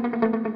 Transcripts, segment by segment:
thank you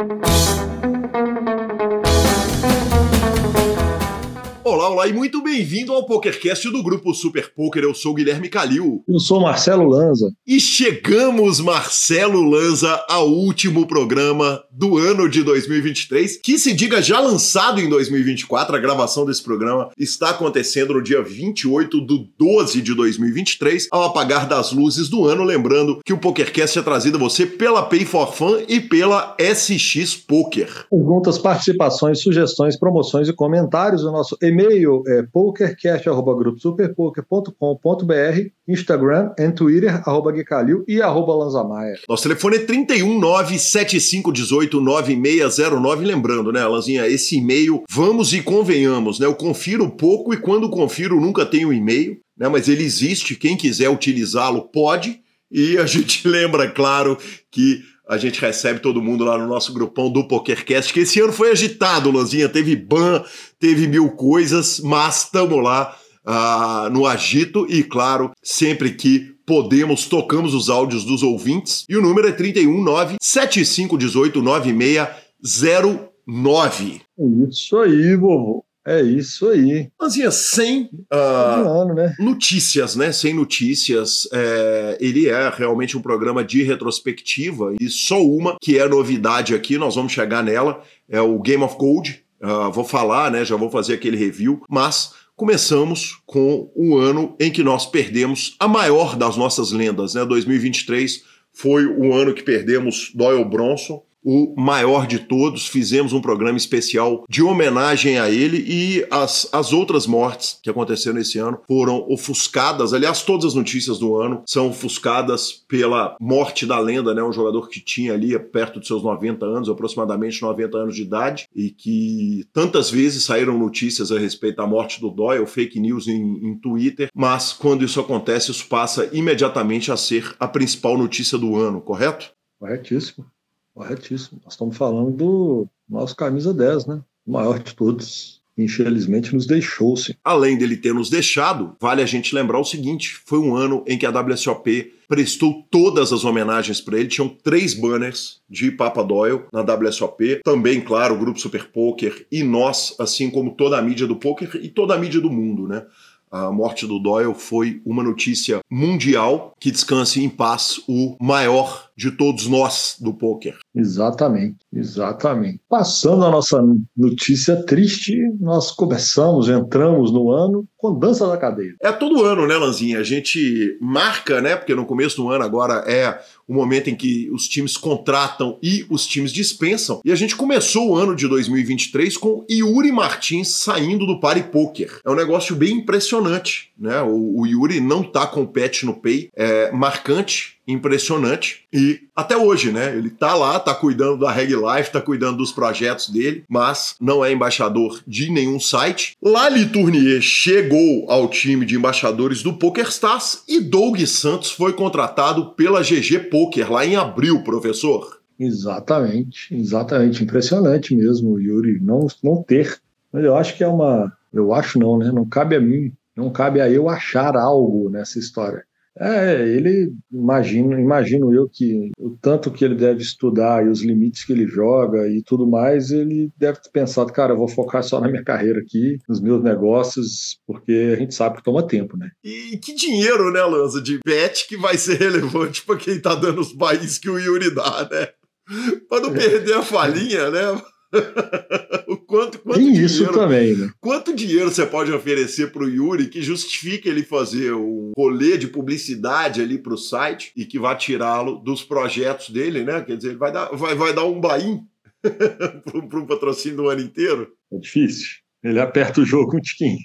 Olá, olá e muito bem-vindo ao PokerCast do grupo Super Poker. Eu sou Guilherme Calil. Eu sou Marcelo Lanza. E chegamos, Marcelo Lanza, ao último programa do ano de 2023, que se diga já lançado em 2024. A gravação desse programa está acontecendo no dia 28 do 12 de 2023, ao apagar das luzes do ano. Lembrando que o PokerCast é trazido a você pela Pay for Fun e pela SX Poker. Perguntas, participações, sugestões, promoções e comentários. O nosso e-mail é pokercast.gruposuperpoker.com.br, Instagram e Twitter, arroba Guicalil e arroba Lanzamaia. Nosso telefone é 319-7518-9609. Lembrando, né, Lanzinha, esse e-mail, vamos e convenhamos, né? Eu confiro pouco e quando confiro nunca tenho e-mail, né? Mas ele existe, quem quiser utilizá-lo pode. E a gente lembra, claro, que a gente recebe todo mundo lá no nosso grupão do PokerCast, que esse ano foi agitado, Lanzinha. Teve ban, teve mil coisas, mas estamos lá uh, no agito e, claro, sempre que podemos, tocamos os áudios dos ouvintes. E o número é 319 7518 9609. Isso aí, vovô. É isso aí. Manzinha, sem uh, ano, né? notícias, né? Sem notícias. É, ele é realmente um programa de retrospectiva e só uma que é novidade aqui, nós vamos chegar nela, é o Game of Gold. Uh, vou falar, né? Já vou fazer aquele review, mas começamos com o ano em que nós perdemos a maior das nossas lendas, né? 2023 foi o ano que perdemos Doyle Bronson o maior de todos. Fizemos um programa especial de homenagem a ele e as, as outras mortes que aconteceram esse ano foram ofuscadas. Aliás, todas as notícias do ano são ofuscadas pela morte da lenda, né? Um jogador que tinha ali perto de seus 90 anos, aproximadamente 90 anos de idade, e que tantas vezes saíram notícias a respeito da morte do Doyle, fake news em, em Twitter, mas quando isso acontece, isso passa imediatamente a ser a principal notícia do ano, correto? Corretíssimo. Corretíssimo. Nós estamos falando do nosso camisa 10, né? O maior de todos. Infelizmente nos deixou-se. Além dele ter nos deixado, vale a gente lembrar o seguinte: foi um ano em que a WSOP prestou todas as homenagens para ele. Tinham três banners de Papa Doyle na WSOP. Também, claro, o Grupo Super Poker e nós, assim como toda a mídia do poker e toda a mídia do mundo, né? A morte do Doyle foi uma notícia mundial que descanse em paz o maior de todos nós do poker. Exatamente, exatamente. Passando a nossa notícia triste, nós começamos, entramos no ano com dança da cadeia. É todo ano, né, Lanzinha? A gente marca, né? Porque no começo do ano agora é o momento em que os times contratam e os times dispensam. E a gente começou o ano de 2023 com Yuri Martins saindo do Party Poker. É um negócio bem impressionante, né? O, o Yuri não tá com o pet no pay, é marcante impressionante. E até hoje, né? Ele tá lá, tá cuidando da Reg Life, tá cuidando dos projetos dele, mas não é embaixador de nenhum site. Lali Tournier chegou ao time de embaixadores do PokerStars e Doug Santos foi contratado pela GG Poker lá em abril, professor. Exatamente, exatamente. Impressionante mesmo, Yuri, não, não ter. Mas eu acho que é uma. Eu acho não, né? Não cabe a mim, não cabe a eu achar algo nessa história. É, ele imagino, imagino eu que o tanto que ele deve estudar e os limites que ele joga e tudo mais, ele deve ter pensado, cara, eu vou focar só na minha carreira aqui, nos meus negócios, porque a gente sabe que toma tempo, né? E que dinheiro, né, Lanza, de bet que vai ser relevante para quem tá dando os países que o Yuri dá, né? Para não perder a falinha, né? O quanto, quanto Tem dinheiro, isso também, né? Quanto dinheiro você pode oferecer para o Yuri que justifique ele fazer um rolê de publicidade ali para o site e que vai tirá-lo dos projetos dele, né? Quer dizer, ele vai dar, vai, vai dar um bain para um patrocínio do ano inteiro? É difícil. Ele aperta o jogo um tiquinho.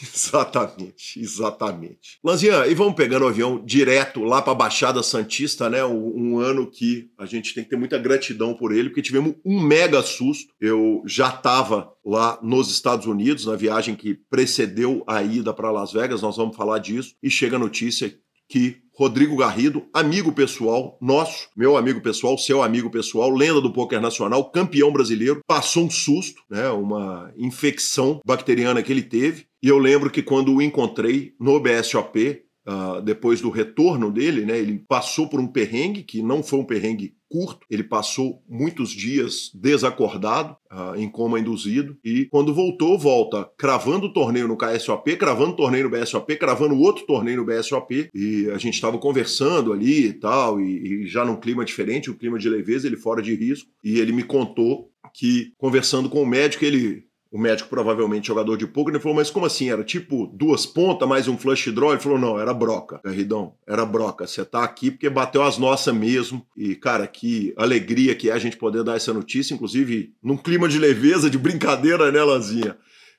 Exatamente, exatamente. Lanzian, e vamos pegando o avião direto lá para a Baixada Santista, né? Um, um, ano que a gente tem que ter muita gratidão por ele, porque tivemos um mega susto. Eu já estava lá nos Estados Unidos, na viagem que precedeu a ida para Las Vegas, nós vamos falar disso, e chega a notícia que Rodrigo Garrido, amigo pessoal nosso, meu amigo pessoal, seu amigo pessoal, lenda do poker nacional, campeão brasileiro, passou um susto, né, uma infecção bacteriana que ele teve. E eu lembro que quando o encontrei no BSOP, uh, ah, depois do retorno dele, né, ele passou por um perrengue que não foi um perrengue curto. Ele passou muitos dias desacordado, uh, em coma induzido, e quando voltou, volta cravando o torneio no KSOP, cravando o torneio no BSOP, cravando outro torneio no BSOP, e a gente estava conversando ali e tal, e, e já num clima diferente, um clima de leveza, ele fora de risco, e ele me contou que, conversando com o médico, ele o médico provavelmente jogador de poker, ele falou, mas como assim? Era tipo duas pontas mais um flush draw? Ele falou, não, era broca, Garridão, era broca. Você tá aqui porque bateu as nossas mesmo. E, cara, que alegria que é a gente poder dar essa notícia, inclusive num clima de leveza, de brincadeira, né, Lazinha?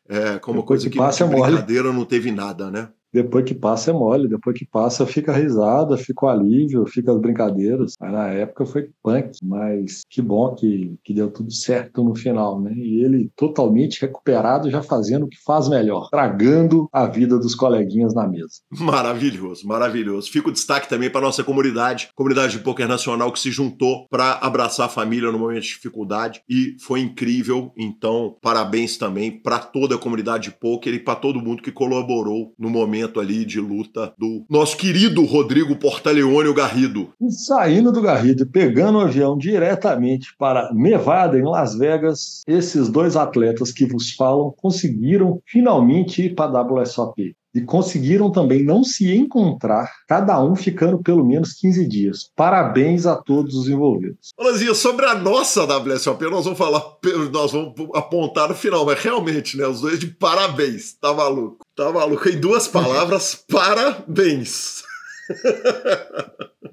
É, como coisa que, que de brincadeira não teve nada, né? Depois que passa é mole, depois que passa fica risada, fica o alívio, fica as brincadeiras. Mas na época foi punk, mas que bom que, que deu tudo certo no final, né? E ele totalmente recuperado, já fazendo o que faz melhor, tragando a vida dos coleguinhas na mesa. Maravilhoso, maravilhoso. Fica o destaque também para nossa comunidade, comunidade de poker nacional que se juntou para abraçar a família no momento de dificuldade e foi incrível. Então, parabéns também para toda a comunidade de poker e para todo mundo que colaborou no momento momento ali de luta do nosso querido Rodrigo Portaleone, o Garrido. Saindo do Garrido e pegando o avião diretamente para Nevada, em Las Vegas, esses dois atletas que vos falam conseguiram finalmente ir para a WSOP e conseguiram também não se encontrar, cada um ficando pelo menos 15 dias. Parabéns a todos os envolvidos. Olazinha, sobre a nossa WSOP, nós vamos falar, nós vamos apontar no final, mas realmente, né, os dois de parabéns, tá maluco? Tá maluco? Em duas palavras, parabéns.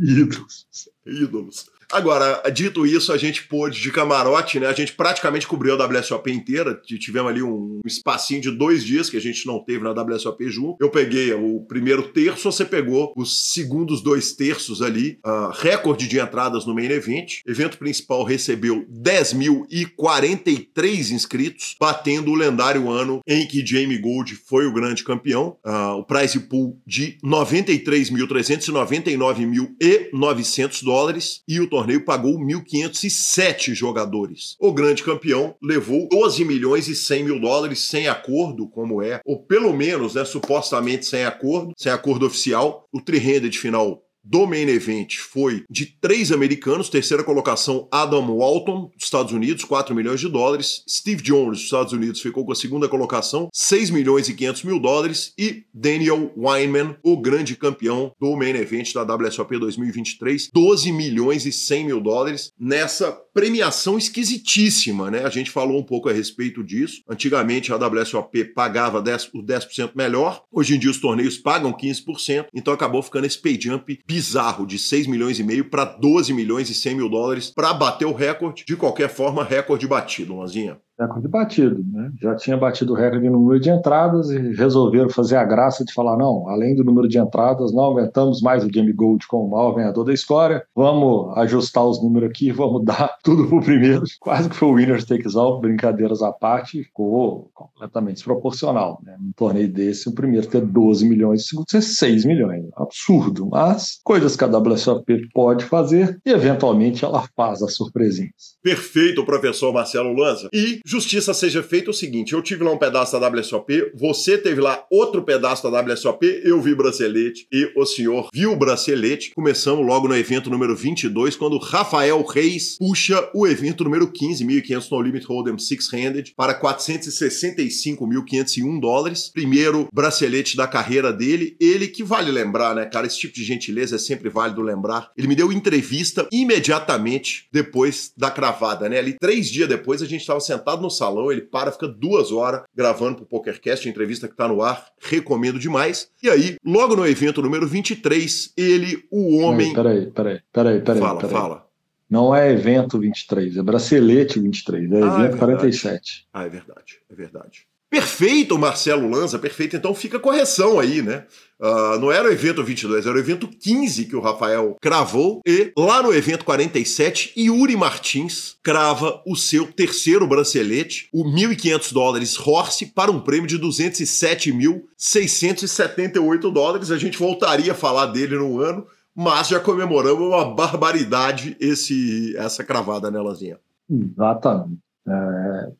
Ídolos. Ídolos. Agora, dito isso, a gente pôde de camarote, né? A gente praticamente cobriu a WSOP inteira. Tivemos ali um espacinho de dois dias que a gente não teve na WSOP junto. Eu peguei o primeiro terço, você pegou os segundos dois terços ali. Uh, recorde de entradas no main event. Evento principal recebeu 10.043 inscritos, batendo o lendário ano em que Jamie Gold foi o grande campeão. Uh, o prize pool de 93.399.900 dólares e o torneio pagou 1.507 jogadores. O grande campeão levou 12 milhões e 100 mil dólares sem acordo, como é, ou pelo menos, né, supostamente sem acordo, sem acordo oficial. O tri-handed final do main event foi de três americanos, terceira colocação Adam Walton, dos Estados Unidos, 4 milhões de dólares, Steve Jones, dos Estados Unidos, ficou com a segunda colocação, 6 milhões e 500 mil dólares, e Daniel Weinman, o grande campeão do main event da WSOP 2023, 12 milhões e 100 mil dólares, nessa premiação esquisitíssima, né? A gente falou um pouco a respeito disso. Antigamente a WSOP pagava 10, o 10% melhor, hoje em dia os torneios pagam 15%, então acabou ficando esse pay jump bizarro de 6 milhões e meio para 12 milhões e 100 mil dólares para bater o recorde. De qualquer forma, recorde batido, Lanzinha recorde batido, né? Já tinha batido o recorde no número de entradas e resolveram fazer a graça de falar: não, além do número de entradas, não aumentamos mais o Game Gold como o maior ganhador da história, vamos ajustar os números aqui, vamos dar tudo pro primeiro. Quase que foi o Winner Takes All, brincadeiras à parte, ficou completamente desproporcional, né? Num torneio desse, o primeiro ter 12 milhões, o segundo ter 6 milhões. Absurdo, mas coisas que a WSOP pode fazer e eventualmente ela faz as surpresinhas. Perfeito, professor Marcelo Lanza. E justiça seja feita é o seguinte: eu tive lá um pedaço da WSOP, você teve lá outro pedaço da WSOP, eu vi bracelete e o senhor viu o bracelete. Começamos logo no evento número 22, quando Rafael Reis puxa o evento número 15, 1.500 no Limit Hold'em Six-Handed, para 465.501 dólares. Primeiro bracelete da carreira dele. Ele que vale lembrar, né, cara? Esse tipo de gentileza é sempre válido lembrar. Ele me deu entrevista imediatamente depois da cravada, né? Ali, três dias depois, a gente estava sentado sentado no salão, ele para, fica duas horas gravando pro PokerCast, a entrevista que tá no ar, recomendo demais. E aí, logo no evento número 23, ele, o homem... Peraí, peraí, peraí, peraí. Fala, peraí. fala. Não é evento 23, é bracelete 23, é ah, evento é 47. Ah, é verdade, é verdade. Perfeito, Marcelo Lanza, perfeito. Então fica a correção aí, né? Uh, não era o evento 22, era o evento 15 que o Rafael cravou. E lá no evento 47, Yuri Martins crava o seu terceiro bracelete, o 1.500 dólares Horse, para um prêmio de 207.678 dólares. A gente voltaria a falar dele no ano, mas já comemoramos uma barbaridade esse, essa cravada, né, Lazinha? Exatamente. É,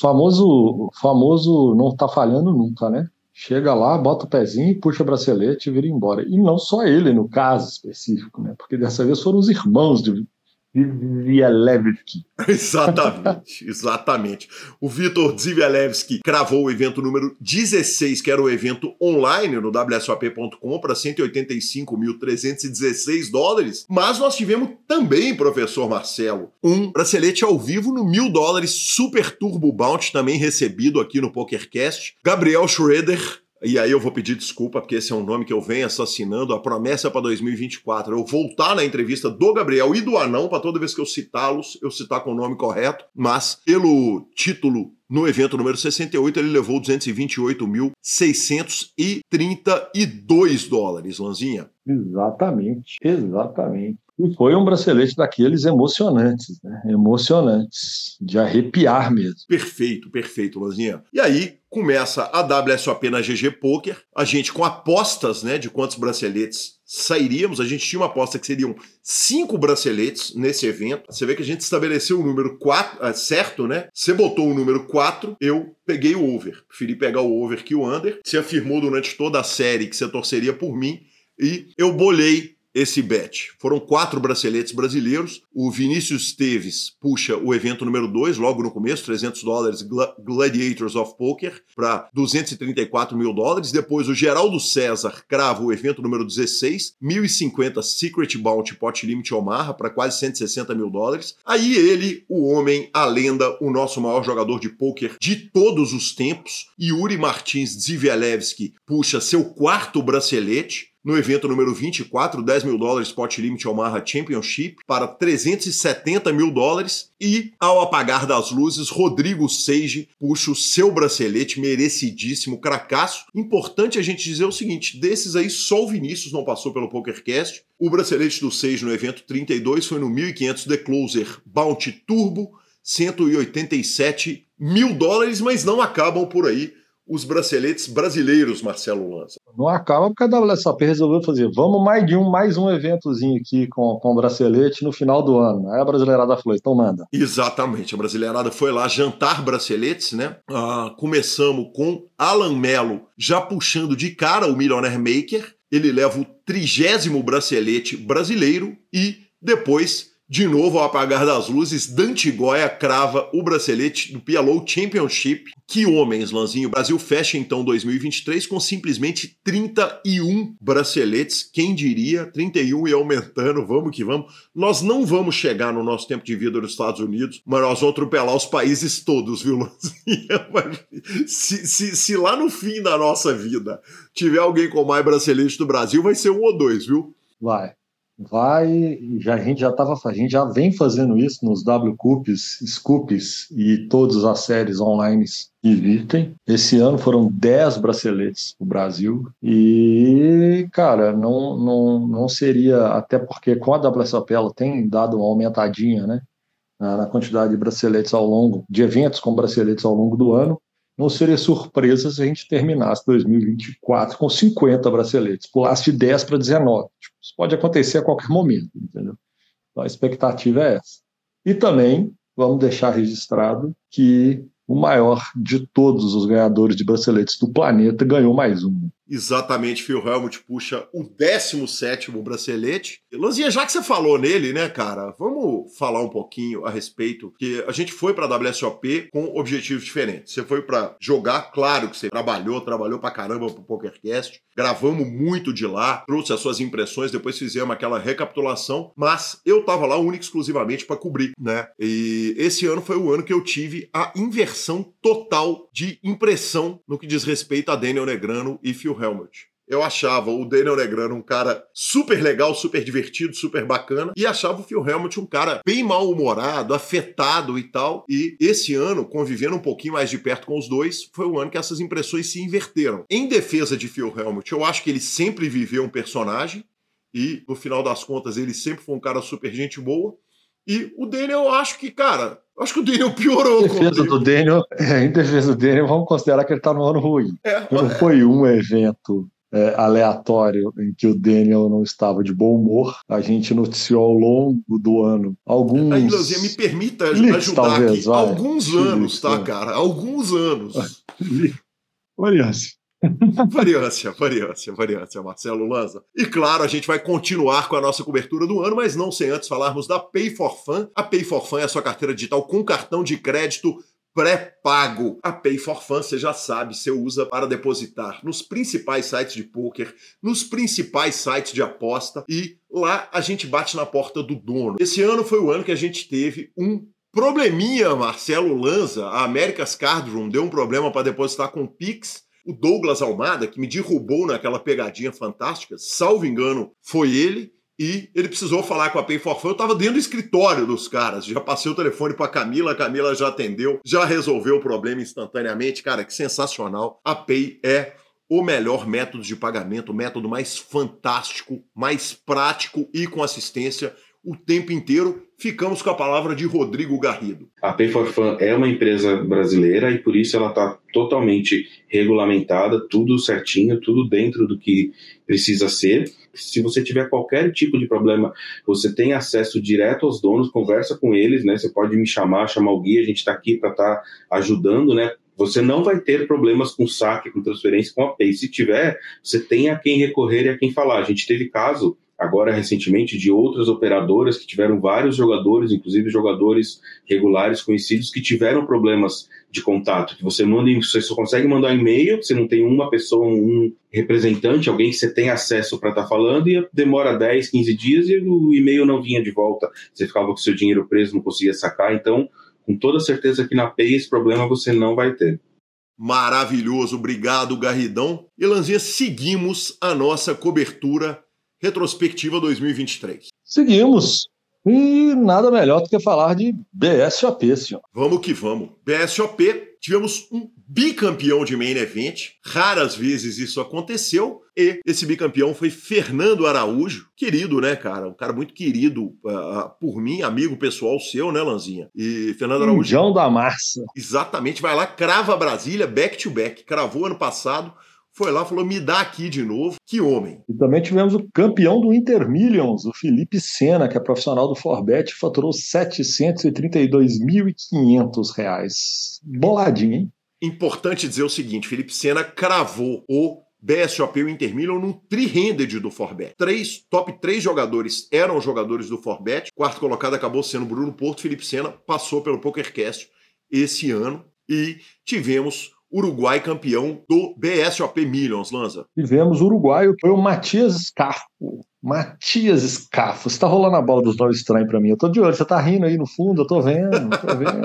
famoso, famoso não está falhando nunca, né? Chega lá, bota o pezinho, puxa o bracelete e vira embora. E não só ele, no caso específico, né? Porque dessa vez foram os irmãos de, Zivielewski. exatamente, exatamente. O Vitor Zivielewski cravou o evento número 16, que era o evento online no WSOP.com para 185.316 dólares. Mas nós tivemos também, professor Marcelo, um bracelete ao vivo no mil dólares Super Turbo Bounty, também recebido aqui no PokerCast. Gabriel Schroeder e aí eu vou pedir desculpa, porque esse é um nome que eu venho assassinando. A promessa para 2024 eu voltar na entrevista do Gabriel e do Anão, para toda vez que eu citá-los, eu citar com o nome correto. Mas, pelo título no evento número 68, ele levou 228.632 dólares, Lanzinha. Exatamente, exatamente. E foi um bracelete daqueles emocionantes, né? Emocionantes, de arrepiar mesmo. Perfeito, perfeito, Lanzinha. E aí começa a WSOP na GG Poker, a gente com apostas, né, de quantos braceletes sairíamos. A gente tinha uma aposta que seriam cinco braceletes nesse evento. Você vê que a gente estabeleceu o número 4, é, certo, né? Você botou o número 4, eu peguei o over. Preferi pegar o over que o under. Você afirmou durante toda a série que você torceria por mim e eu bolei esse bet. Foram quatro braceletes brasileiros. O Vinícius Teves puxa o evento número 2, logo no começo, 300 dólares Gladiators of Poker, para 234 mil dólares. Depois o Geraldo César crava o evento número 16, 1050 Secret Bounty Pot Limit Omaha, para quase 160 mil dólares. Aí ele, o homem, a lenda, o nosso maior jogador de poker de todos os tempos, Yuri Martins Zivielewski, puxa seu quarto bracelete no evento número 24, 10 mil dólares Spot Limit Omaha Championship para 370 mil dólares. E, ao apagar das luzes, Rodrigo Seige puxa o seu bracelete merecidíssimo, cracaço. Importante a gente dizer o seguinte: desses aí, só o Vinícius não passou pelo PokerCast. O bracelete do Seige no evento 32 foi no 1500 The Closer Bounty Turbo, 187 mil dólares, mas não acabam por aí os braceletes brasileiros, Marcelo Lanza. Não acaba porque a WSOP resolveu fazer, vamos mais de um, mais um eventozinho aqui com, com bracelete no final do ano. Aí a brasileirada falou, então manda. Exatamente, a brasileirada foi lá jantar braceletes, né? Ah, começamos com Alan Mello já puxando de cara o Millionaire Maker, ele leva o trigésimo bracelete brasileiro e depois de novo, ao apagar das luzes, Dante Goya crava o bracelete do PLO Championship. Que homens, Lanzinho. O Brasil fecha então 2023 com simplesmente 31 braceletes. Quem diria? 31 e aumentando. Vamos que vamos. Nós não vamos chegar no nosso tempo de vida nos Estados Unidos, mas nós vamos atropelar os países todos, viu, Lanzinho? se, se, se lá no fim da nossa vida tiver alguém com mais bracelete do Brasil, vai ser um ou dois, viu? Vai vai, já, a gente já tava, a gente já vem fazendo isso nos W Cups, Scoops e todas as séries online que existem. Esse ano foram 10 braceletes o Brasil e, cara, não, não, não seria, até porque com a WSOP ela tem dado uma aumentadinha, né, na quantidade de braceletes ao longo, de eventos com braceletes ao longo do ano, não seria surpresa se a gente terminasse 2024 com 50 braceletes, pulasse de 10 para 19. Tipo, isso pode acontecer a qualquer momento, entendeu? Então a expectativa é essa. E também vamos deixar registrado que o maior de todos os ganhadores de braceletes do planeta ganhou mais um. Exatamente, Phil Helmut puxa o 17 bracelete. Lanzinha, já que você falou nele, né, cara, vamos falar um pouquinho a respeito, que a gente foi para a WSOP com objetivos diferentes. Você foi para jogar, claro que você trabalhou, trabalhou pra caramba pro PokerCast, gravamos muito de lá, trouxe as suas impressões, depois fizemos aquela recapitulação, mas eu tava lá único exclusivamente para cobrir, né? E esse ano foi o ano que eu tive a inversão total de impressão no que diz respeito a Daniel Negrano e Phil Helmut. Eu achava o Daniel Negrano um cara super legal, super divertido, super bacana, e achava o Phil Helmut um cara bem mal-humorado, afetado e tal. E esse ano, convivendo um pouquinho mais de perto com os dois, foi o ano que essas impressões se inverteram. Em defesa de Phil Helmut, eu acho que ele sempre viveu um personagem, e no final das contas ele sempre foi um cara super gente boa. E o Daniel, eu acho que, cara, Acho que o Daniel piorou. Em defesa do Daniel, é, em defesa do Daniel, vamos considerar que ele está no ano ruim. É, não foi um evento é, aleatório em que o Daniel não estava de bom humor. A gente noticiou ao longo do ano alguns. Aí, Leozinha, me permita leaks, ajudar talvez, aqui. Vai. Alguns anos, tá, cara? Alguns anos. Olha, variância, variância, variância, Marcelo Lanza. E claro, a gente vai continuar com a nossa cobertura do ano, mas não sem antes falarmos da Pay for Fun. A Pay for Fun é a sua carteira digital com cartão de crédito pré-pago. A Pay for Fun, você já sabe, você usa para depositar nos principais sites de poker, nos principais sites de aposta e lá a gente bate na porta do dono. Esse ano foi o ano que a gente teve um probleminha, Marcelo Lanza. A America's Card Room deu um problema para depositar com Pix o Douglas Almada, que me derrubou naquela pegadinha fantástica, salvo engano, foi ele. E ele precisou falar com a Pay for Fun. Eu tava dentro do escritório dos caras. Já passei o telefone pra Camila, a Camila já atendeu, já resolveu o problema instantaneamente. Cara, que sensacional. A Pay é o melhor método de pagamento, o método mais fantástico, mais prático e com assistência o tempo inteiro. Ficamos com a palavra de Rodrigo Garrido. A Pay for Fun é uma empresa brasileira e por isso ela está totalmente regulamentada, tudo certinho, tudo dentro do que precisa ser. Se você tiver qualquer tipo de problema, você tem acesso direto aos donos, conversa com eles, né? Você pode me chamar, chamar o guia, a gente está aqui para estar tá ajudando, né? Você não vai ter problemas com saque, com transferência, com a Pay. Se tiver, você tem a quem recorrer e a quem falar. A gente teve caso agora recentemente de outras operadoras que tiveram vários jogadores, inclusive jogadores regulares conhecidos que tiveram problemas de contato, que você manda, você só consegue mandar um e-mail, você não tem uma pessoa, um representante, alguém que você tem acesso para estar tá falando e demora 10, 15 dias e o e-mail não vinha de volta, você ficava com seu dinheiro preso, não conseguia sacar, então com toda certeza que na Pay esse problema você não vai ter. Maravilhoso, obrigado Garridão. E Lanzinha, seguimos a nossa cobertura retrospectiva 2023. Seguimos. E nada melhor do que falar de BSOP, senhor. Vamos que vamos. BSOP, tivemos um bicampeão de main event. Raras vezes isso aconteceu. E esse bicampeão foi Fernando Araújo. Querido, né, cara? Um cara muito querido uh, por mim, amigo pessoal seu, né, Lanzinha? E Fernando Araújo. João da Massa. Exatamente, vai lá, crava Brasília, back to back. Cravou ano passado foi lá falou: me dá aqui de novo. Que homem. E também tivemos o campeão do Inter Millions, o Felipe Sena, que é profissional do Forbet, faturou 732.500 reais. Boladinho, hein? Importante dizer o seguinte: Felipe Sena cravou o BSOP e o Inter Million no tri-handed do Forbet. Três, top três jogadores eram jogadores do Forbet. Quarto colocado acabou sendo Bruno Porto. Felipe Sena passou pelo PokerCast esse ano. E tivemos Uruguai campeão do BSOP Millions, Lanza. Tivemos o uruguaio, foi o Matias Scarfo. Matias Scafo. Você tá rolando a bola dos nomes estranhos para mim. Eu tô de olho, você tá rindo aí no fundo, eu tô vendo, tô vendo.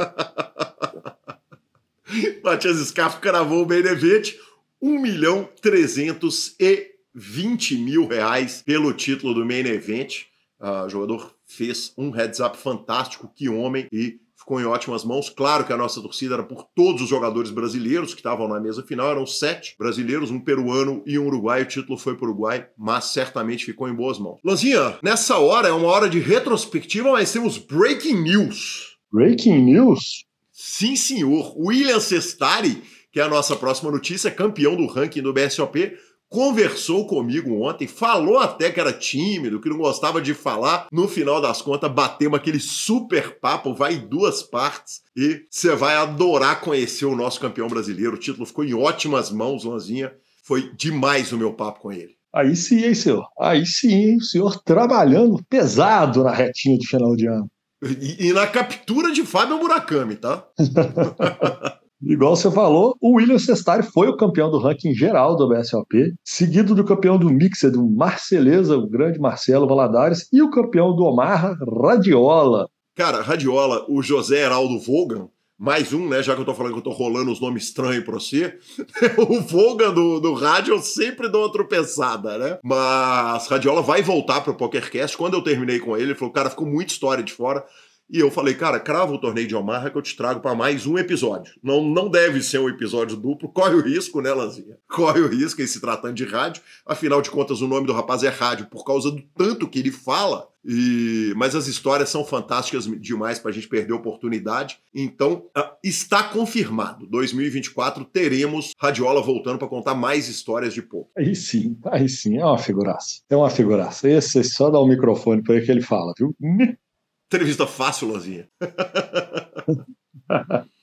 Matias Scafo cravou o main event, 1 milhão 320 mil reais pelo título do main event. Uh, o jogador fez um heads up fantástico, que homem, e ficou em ótimas mãos. Claro que a nossa torcida era por todos os jogadores brasileiros que estavam na mesa final, eram sete brasileiros, um peruano e um uruguaio. O título foi para o Uruguai, mas certamente ficou em boas mãos. Lanzinha, nessa hora é uma hora de retrospectiva, mas temos breaking news. Breaking news? Sim, senhor. William Sestari, que é a nossa próxima notícia, campeão do ranking do BSOP, conversou comigo ontem, falou até que era tímido, que não gostava de falar. No final das contas, batemos aquele super papo, vai em duas partes e você vai adorar conhecer o nosso campeão brasileiro. O título ficou em ótimas mãos, Lanzinha. Foi demais o meu papo com ele. Aí sim, hein, senhor? Aí sim, hein? O senhor trabalhando pesado na retinha de final de ano. E, e na captura de Fábio Murakami, tá? Igual você falou, o William Sestari foi o campeão do ranking geral do BSOP, seguido do campeão do Mixed, do Marceleza, o grande Marcelo Valadares, e o campeão do Omar Radiola. Cara, Radiola, o José Heraldo Vogan, mais um, né? Já que eu tô falando que eu tô rolando os nomes estranhos pra você. o Vogan do, do rádio eu sempre dou uma tropeçada, né? Mas Radiola vai voltar pro PokerCast. Quando eu terminei com ele, ele falou: cara, ficou muita história de fora. E eu falei, cara, crava o torneio de Omaha que eu te trago para mais um episódio. Não, não deve ser um episódio duplo, corre o risco, né, Lanzinha? Corre o risco em se tratando de rádio. Afinal de contas, o nome do rapaz é rádio por causa do tanto que ele fala. E... Mas as histórias são fantásticas demais para a gente perder a oportunidade. Então, uh, está confirmado. 2024 teremos Radiola voltando para contar mais histórias de pouco. Aí sim, aí sim, é uma figuraça. É uma figuraça. Esse só dá o um microfone para ele que ele fala, viu? Entrevista fácil, Lanzinha.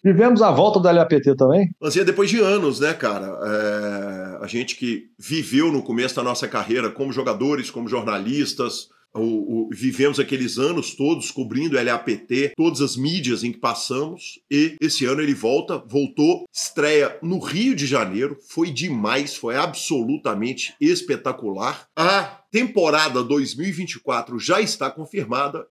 Vivemos a volta da LAPT também? Lanzinha, depois de anos, né, cara? É... a gente que viveu no começo da nossa carreira como jogadores, como jornalistas, o, o, vivemos aqueles anos todos cobrindo LAPT, todas as mídias em que passamos, e esse ano ele volta, voltou, estreia no Rio de Janeiro, foi demais, foi absolutamente espetacular. A temporada 2024 já está confirmada.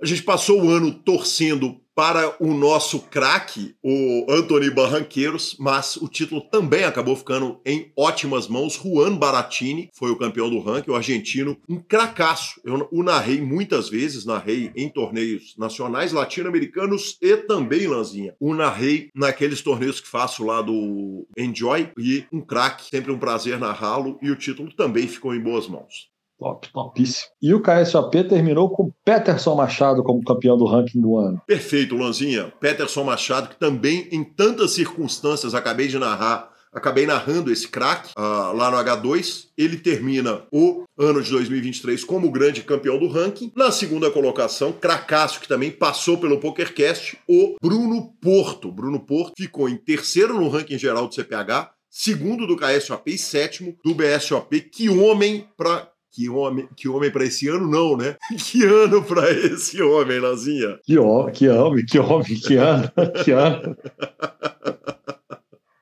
A gente passou o ano torcendo para o nosso craque, o Anthony Barranqueiros, mas o título também acabou ficando em ótimas mãos. Juan Baratini foi o campeão do ranking, o argentino, um cracaço. Eu o narrei muitas vezes, narrei em torneios nacionais, latino-americanos e também, Lanzinha. O narrei naqueles torneios que faço lá do Enjoy e um craque, sempre um prazer narrá-lo e o título também ficou em boas mãos. Top, topíssimo. E o KSOP terminou com Peterson Machado como campeão do ranking do ano. Perfeito, Lanzinha. Peterson Machado, que também em tantas circunstâncias acabei de narrar, acabei narrando esse craque uh, lá no H2. Ele termina o ano de 2023 como grande campeão do ranking. Na segunda colocação, cracaço, que também passou pelo PokerCast, o Bruno Porto. Bruno Porto ficou em terceiro no ranking geral do CPH, segundo do KSOP e sétimo do BSOP. Que homem para que homem, que homem para esse ano não, né? Que ano para esse homem, Lazinha? Que, homem, que homem, que homem, que ano, que ano.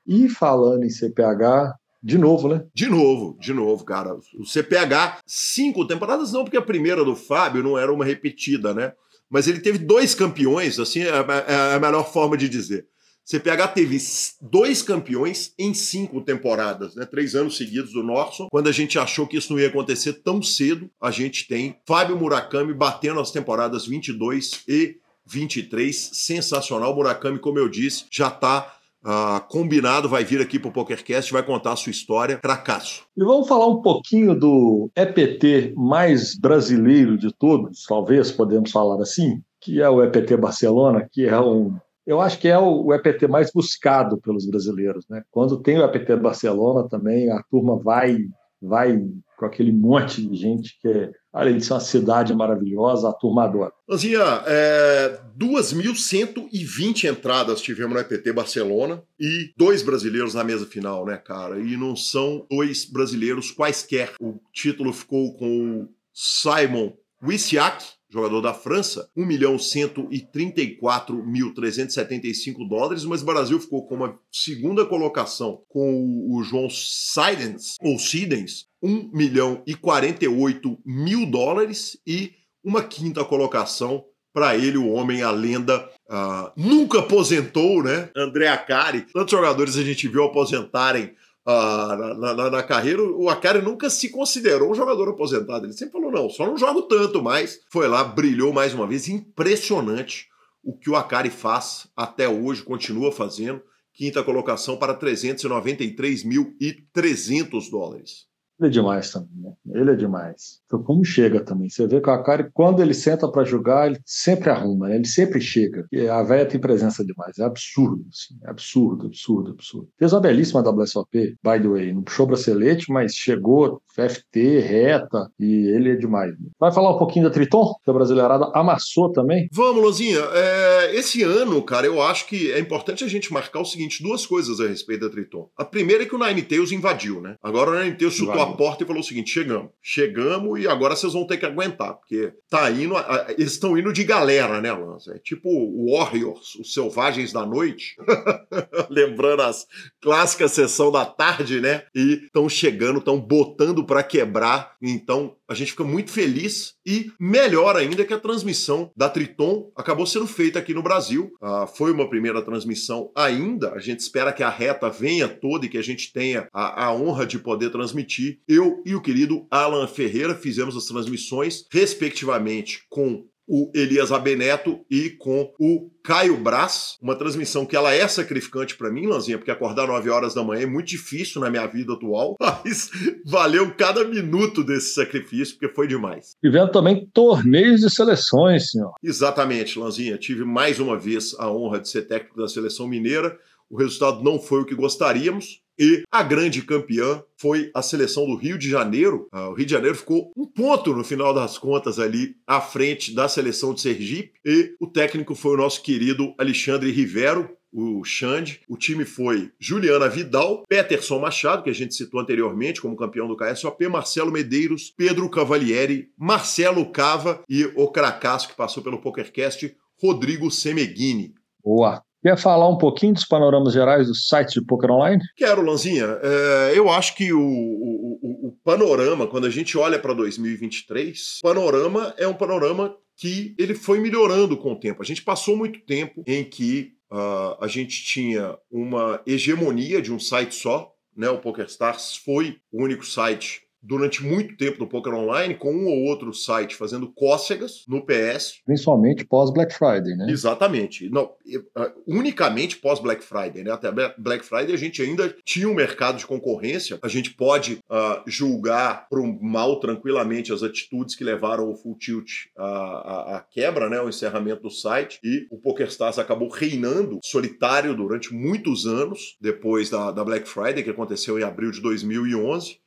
E falando em CPH, de novo, né? De novo, de novo, cara. O CPH, cinco temporadas não, porque a primeira do Fábio não era uma repetida, né? Mas ele teve dois campeões, assim, é, é, é a melhor forma de dizer. CPH teve dois campeões em cinco temporadas, né? Três anos seguidos do Norson. Quando a gente achou que isso não ia acontecer tão cedo, a gente tem Fábio Murakami batendo as temporadas 22 e 23. Sensacional. Murakami, como eu disse, já está Uh, ah, combinado, vai vir aqui para o PokerCast, vai contar a sua história, cracaço. E vamos falar um pouquinho do EPT mais brasileiro de todos, talvez podemos falar assim, que é o EPT Barcelona, que é um eu acho que é o, EPT mais buscado pelos brasileiros. Né? Quando tem o EPT Barcelona também, a turma vai, vai com aquele monte de gente que, é, além de ser uma cidade maravilhosa, a turma adora. Lanzinha, é, 2.120 entradas tivemos no EPT Barcelona e dois brasileiros na mesa final, né, cara? E não são dois brasileiros quaisquer. O título ficou com o Simon Wisiak, jogador da França, 1 milhão 134.375 dólares, mas o Brasil ficou com uma segunda colocação com o João Sidens, ou Sidens, 1 milhão e 48 mil dólares e uma quinta colocação para ele, o homem, a lenda, uh, nunca aposentou, né? André Acari. Tantos jogadores a gente viu aposentarem ah, na, na, na, carreira, o Akari nunca se considerou um jogador aposentado. Ele sempre falou: não, só não jogo tanto mais. Foi lá, brilhou mais uma vez. Impressionante o que o Akari faz até hoje, continua fazendo. Quinta colocação para 393.300 dólares. Ele é demais também, né? Ele é demais. Então, como chega também? Você vê que o Akari, quando ele senta para jogar, ele sempre arruma, né? ele sempre chega. E a velha tem presença demais. É absurdo, assim. É absurdo, absurdo, absurdo. Fez uma belíssima WSOP, by the way. Não puxou bracelete, mas chegou, FT, reta, e ele é demais. Vai falar um pouquinho da Triton, que a brasileirada amassou também? Vamos, Lozinha. É, esse ano, cara, eu acho que é importante a gente marcar o seguinte: duas coisas a respeito da Triton. A primeira é que o Nine Tails invadiu, né? Agora o Nine Tails chutou a porta e falou o seguinte: chegamos. Chegamos e agora vocês vão ter que aguentar, porque tá indo. Eles estão indo de galera, né, Lança? É tipo Warriors, os Selvagens da Noite. Lembrando as clássicas sessão da tarde, né? E estão chegando, estão botando para quebrar. Então, a gente fica muito feliz e melhor ainda que a transmissão da Triton acabou sendo feita aqui no Brasil. Ah, foi uma primeira transmissão ainda. A gente espera que a reta venha toda e que a gente tenha a, a honra de poder transmitir. Eu e o querido Alan Ferreira fizemos as transmissões, respectivamente, com o Elias Abeneto e com o Caio Brás, uma transmissão que ela é sacrificante para mim, Lanzinha, porque acordar 9 horas da manhã é muito difícil na minha vida atual, mas valeu cada minuto desse sacrifício, porque foi demais. Tivemos também torneios de seleções, senhor. Exatamente, Lanzinha. Tive mais uma vez a honra de ser técnico da seleção mineira. O resultado não foi o que gostaríamos, e a grande campeã foi a seleção do Rio de Janeiro. Ah, o Rio de Janeiro ficou um ponto no final das contas ali à frente da seleção de Sergipe. E o técnico foi o nosso querido Alexandre Rivero, o Xande. O time foi Juliana Vidal, Peterson Machado, que a gente citou anteriormente como campeão do KSOP, Marcelo Medeiros, Pedro Cavalieri, Marcelo Cava e o cracaço que passou pelo PokerCast, Rodrigo Semeghini. Boa. Quer falar um pouquinho dos panoramas gerais do site de Poker Online? Quero, Lanzinha. É, eu acho que o, o, o panorama, quando a gente olha para 2023, panorama é um panorama que ele foi melhorando com o tempo. A gente passou muito tempo em que uh, a gente tinha uma hegemonia de um site só, né? O PokerStars foi o único site durante muito tempo no Poker Online, com um ou outro site fazendo cócegas no PS. Principalmente pós Black Friday, né? Exatamente. Não, uh, unicamente pós Black Friday, né? Até Black Friday a gente ainda tinha um mercado de concorrência. A gente pode uh, julgar pro mal tranquilamente as atitudes que levaram o Full Tilt à, à, quebra, né? O encerramento do site. E o PokerStars acabou reinando solitário durante muitos anos, depois da, da Black Friday, que aconteceu em abril de 2011.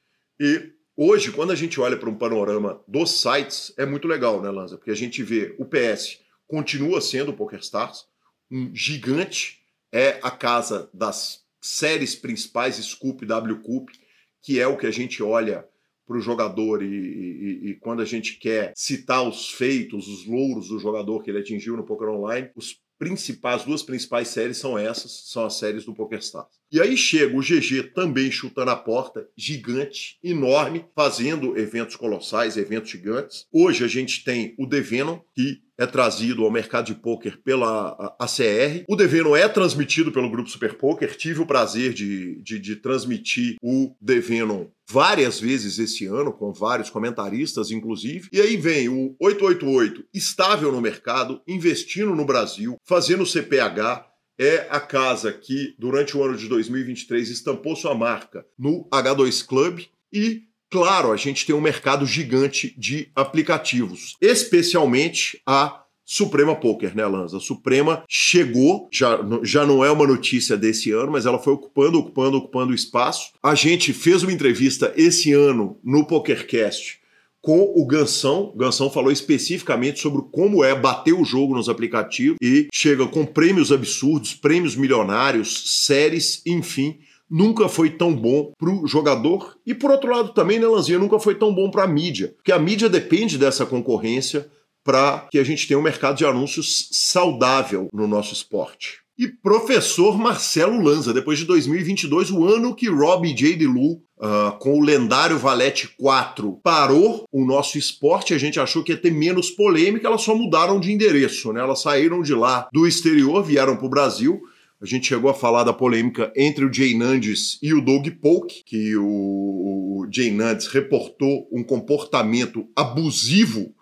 E Hoje, quando a gente olha para um panorama dos sites, é muito legal, né, Lanza? Porque a gente vê o PS continua sendo o PokerStars, um gigante, é a casa das séries principais Scoop WCoop, que é o que a gente olha para o jogador e, e, e, quando a gente quer citar os feitos, os louros do jogador que ele atingiu no Poker Online, os principais, as duas principais séries são essas, são as séries do PokerStars. E aí chega o GG também chutando a porta, gigante, enorme, fazendo eventos colossais, eventos gigantes. Hoje a gente tem o Devenom, que é trazido ao mercado de poker pela ACR. O Deveno é transmitido pelo Grupo Super Poker. Tive o prazer de, de, de transmitir o Deveno várias vezes esse ano, com vários comentaristas, inclusive. E aí vem o 888, estável no mercado, investindo no Brasil, fazendo CPH, é a casa que, durante o ano de 2023, estampou sua marca no H2 Club e Claro, a gente tem um mercado gigante de aplicativos, especialmente a Suprema Poker, né, Lanza? A Suprema chegou, já, já não é uma notícia desse ano, mas ela foi ocupando, ocupando, ocupando espaço. A gente fez uma entrevista esse ano no PokerCast com o Gansão. O Gansão falou especificamente sobre como é bater o jogo nos aplicativos e chega com prêmios absurdos, prêmios milionários, séries, enfim nunca foi tão bom para o jogador e por outro lado também, né, Lanzinha, nunca foi tão bom para a mídia, porque a mídia depende dessa concorrência para que a gente tenha um mercado de anúncios saudável no nosso esporte. E professor Marcelo Lanza, depois de 2022, o ano que Robbie J. DeLu, uh, com o lendário Valete 4, parou o nosso esporte, a gente achou que ia ter menos polêmica, elas só mudaram de endereço, né? Elas saíram de lá do exterior, vieram para o Brasil a gente chegou a falar da polêmica entre o Jay Nandes e o Doug Polk, que o, o Jay Nandes reportou um comportamento abusivo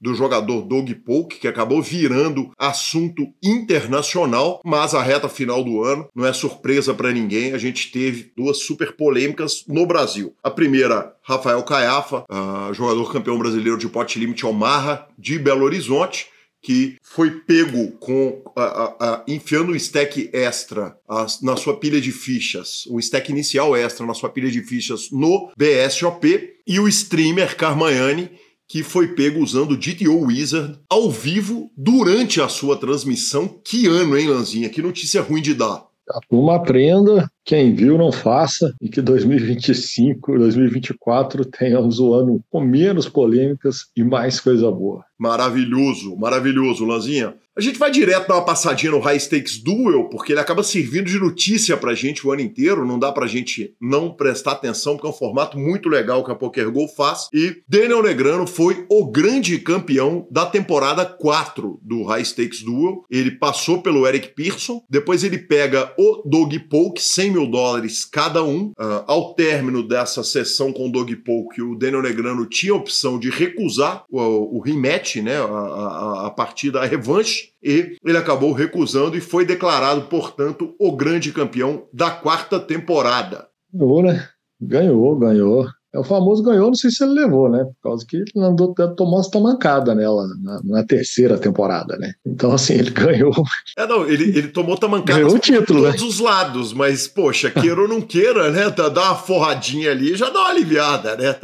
do jogador Doug Polk, que acabou virando assunto internacional, mas a reta final do ano não é surpresa para ninguém. A gente teve duas super polêmicas no Brasil. A primeira, Rafael Caiafa, uh, jogador campeão brasileiro de pote limite Omarra de Belo Horizonte, que foi pego com a, a, a, enfiando um stack extra na sua pilha de fichas, um stack inicial extra na sua pilha de fichas no BSOP, e o streamer Carmaiani, que foi pego usando o GTO Wizard ao vivo durante a sua transmissão. Que ano, hein, Lanzinha? Que notícia ruim de dar. A turma aprenda, quem viu não faça, e que 2025, 2024 tenhamos o ano com menos polêmicas e mais coisa boa. Maravilhoso, maravilhoso, Lanzinha. A gente vai direto dar uma passadinha no High Stakes Duel, porque ele acaba servindo de notícia pra gente o ano inteiro, não dá pra gente não prestar atenção, porque é um formato muito legal que a PokerGo faz. E Daniel Negrano foi o grande campeão da temporada 4 do High Stakes Duel. Ele passou pelo Eric Pearson, depois ele pega o Dog Polk, 100 mil dólares cada um. Uh, ao término dessa sessão com o Dog Polk, o Daniel Negrano tinha a opção de recusar o, o rematch, né, a, a, a partida, a revanche, e ele acabou recusando e foi declarado, portanto, o grande campeão da quarta temporada. Ganhou, né? Ganhou, ganhou. É o famoso ganhou, não sei se ele levou, né? Por causa que ele andou, tomou essa tamancada nela na, na, terceira temporada, né? Então, assim, ele ganhou. É, não, ele, ele tomou tamancada ganhou título, todos né? os lados, mas, poxa, queira ou não queira, né? Dá uma forradinha ali já dá uma aliviada, né?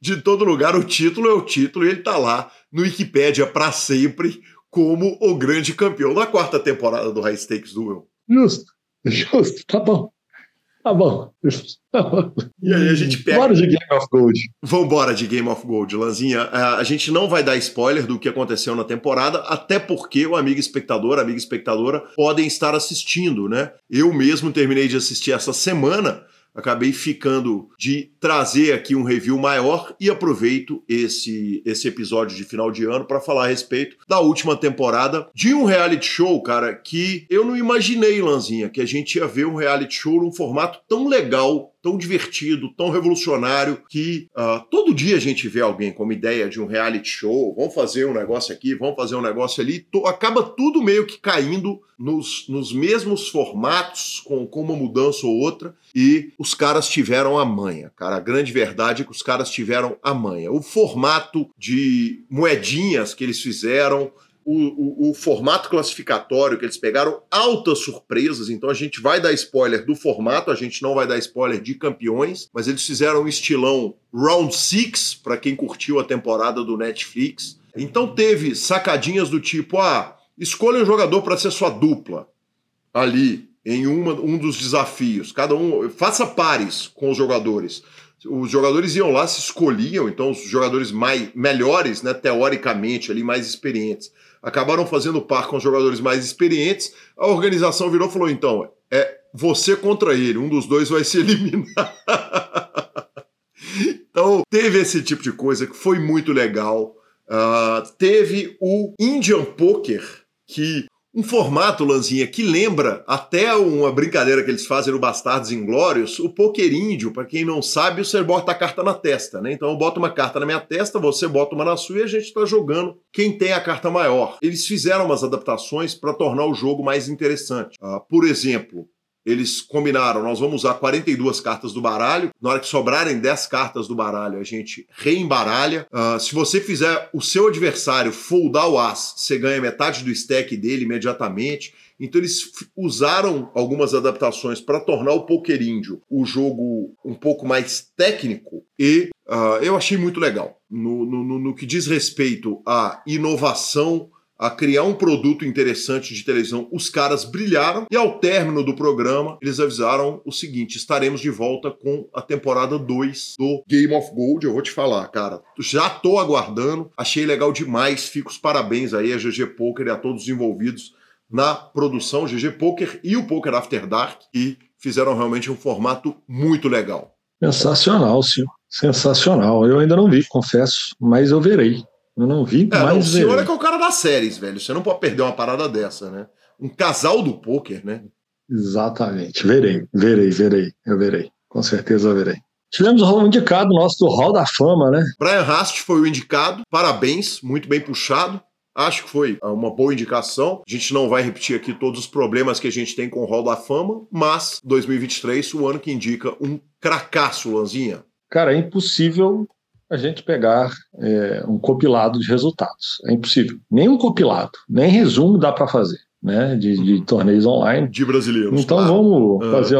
De todo lugar, o título é o título e ele tá lá no Wikipédia para sempre como o grande campeão da quarta temporada do High Stakes Duel. Justo, justo, tá bom. Tá bom. E aí a gente pega. Bora de Game of Gold. Vambora de Game of Gold, Lanzinha. É, a gente não vai dar spoiler do que aconteceu na temporada, até porque o amigo espectador, amiga espectadora podem estar assistindo, né? Eu mesmo terminei de assistir essa semana acabei ficando de trazer aqui um review maior e aproveito esse, esse episódio de final de ano para falar a respeito da última temporada de um reality show, cara, que eu não imaginei, Lanzinha, que a gente ia ver um reality show num formato tão legal tão divertido, tão revolucionário, que uh, todo dia a gente vê alguém com uma ideia de um reality show, vamos fazer um negócio aqui, vamos fazer um negócio ali, acaba tudo meio que caindo nos, nos mesmos formatos, com, com uma mudança ou outra, e os caras tiveram a manha, cara. A grande verdade é que os caras tiveram a manha. O formato de moedinhas que eles fizeram, o, o, o, formato classificatório que eles pegaram altas surpresas, então a gente vai dar spoiler do formato, a gente não vai dar spoiler de campeões, mas eles fizeram um estilão Round 6 para quem curtiu a temporada do Netflix. Então teve sacadinhas do tipo: ah, escolha um jogador para ser sua dupla ali em uma, um dos desafios. Cada um faça pares com os jogadores os jogadores iam lá, se escolhiam, então os jogadores mais melhores, né, teoricamente ali mais experientes, acabaram fazendo par com os jogadores mais experientes. A organização virou e falou: então, é você contra ele, um dos dois vai se eliminar. então, teve esse tipo de coisa que foi muito legal. Uh, teve o Indian Poker, que um formato, Lanzinha, que lembra até uma brincadeira que eles fazem no Bastardos Inglórios, o poker índio, para quem não sabe, você bota a carta na testa, né? Então eu boto uma carta na minha testa, você bota uma na sua e a gente está jogando quem tem a carta maior. Eles fizeram umas adaptações para tornar o jogo mais interessante. Uh, por exemplo, eles combinaram, nós vamos usar 42 cartas do baralho. Na hora que sobrarem 10 cartas do baralho, a gente reembaralha. Uh, se você fizer o seu adversário foldar o as, você ganha metade do stack dele imediatamente. Então eles usaram algumas adaptações para tornar o Poker Índio o jogo um pouco mais técnico e uh, eu achei muito legal. No, no, no que diz respeito à inovação a criar um produto interessante de televisão, os caras brilharam e ao término do programa eles avisaram o seguinte: estaremos de volta com a temporada 2 do Game of Gold. Eu vou te falar, cara, já tô aguardando, achei legal demais, fico os parabéns aí a GG Poker e a todos os envolvidos na produção GG Poker e o Poker After Dark e fizeram realmente um formato muito legal. Sensacional, senhor. Sensacional. Eu ainda não vi, confesso, mas eu verei. Eu não vi, é, mas. Não, o senhor é que é o cara das séries, velho. Você não pode perder uma parada dessa, né? Um casal do poker, né? Exatamente. Verei, verei, verei. Eu verei. Com certeza verei. Tivemos o indicado nosso do Hall da Fama, né? Brian Rast foi o indicado. Parabéns, muito bem puxado. Acho que foi uma boa indicação. A gente não vai repetir aqui todos os problemas que a gente tem com o Hall da Fama, mas 2023, o ano que indica um cracaço, Lanzinha. Cara, é impossível a gente pegar é, um compilado de resultados. É impossível. Nem um compilado, nem resumo dá para fazer, né? De, de, uhum. torneios online. De brasileiros. Então claro. vamos ah. fazer,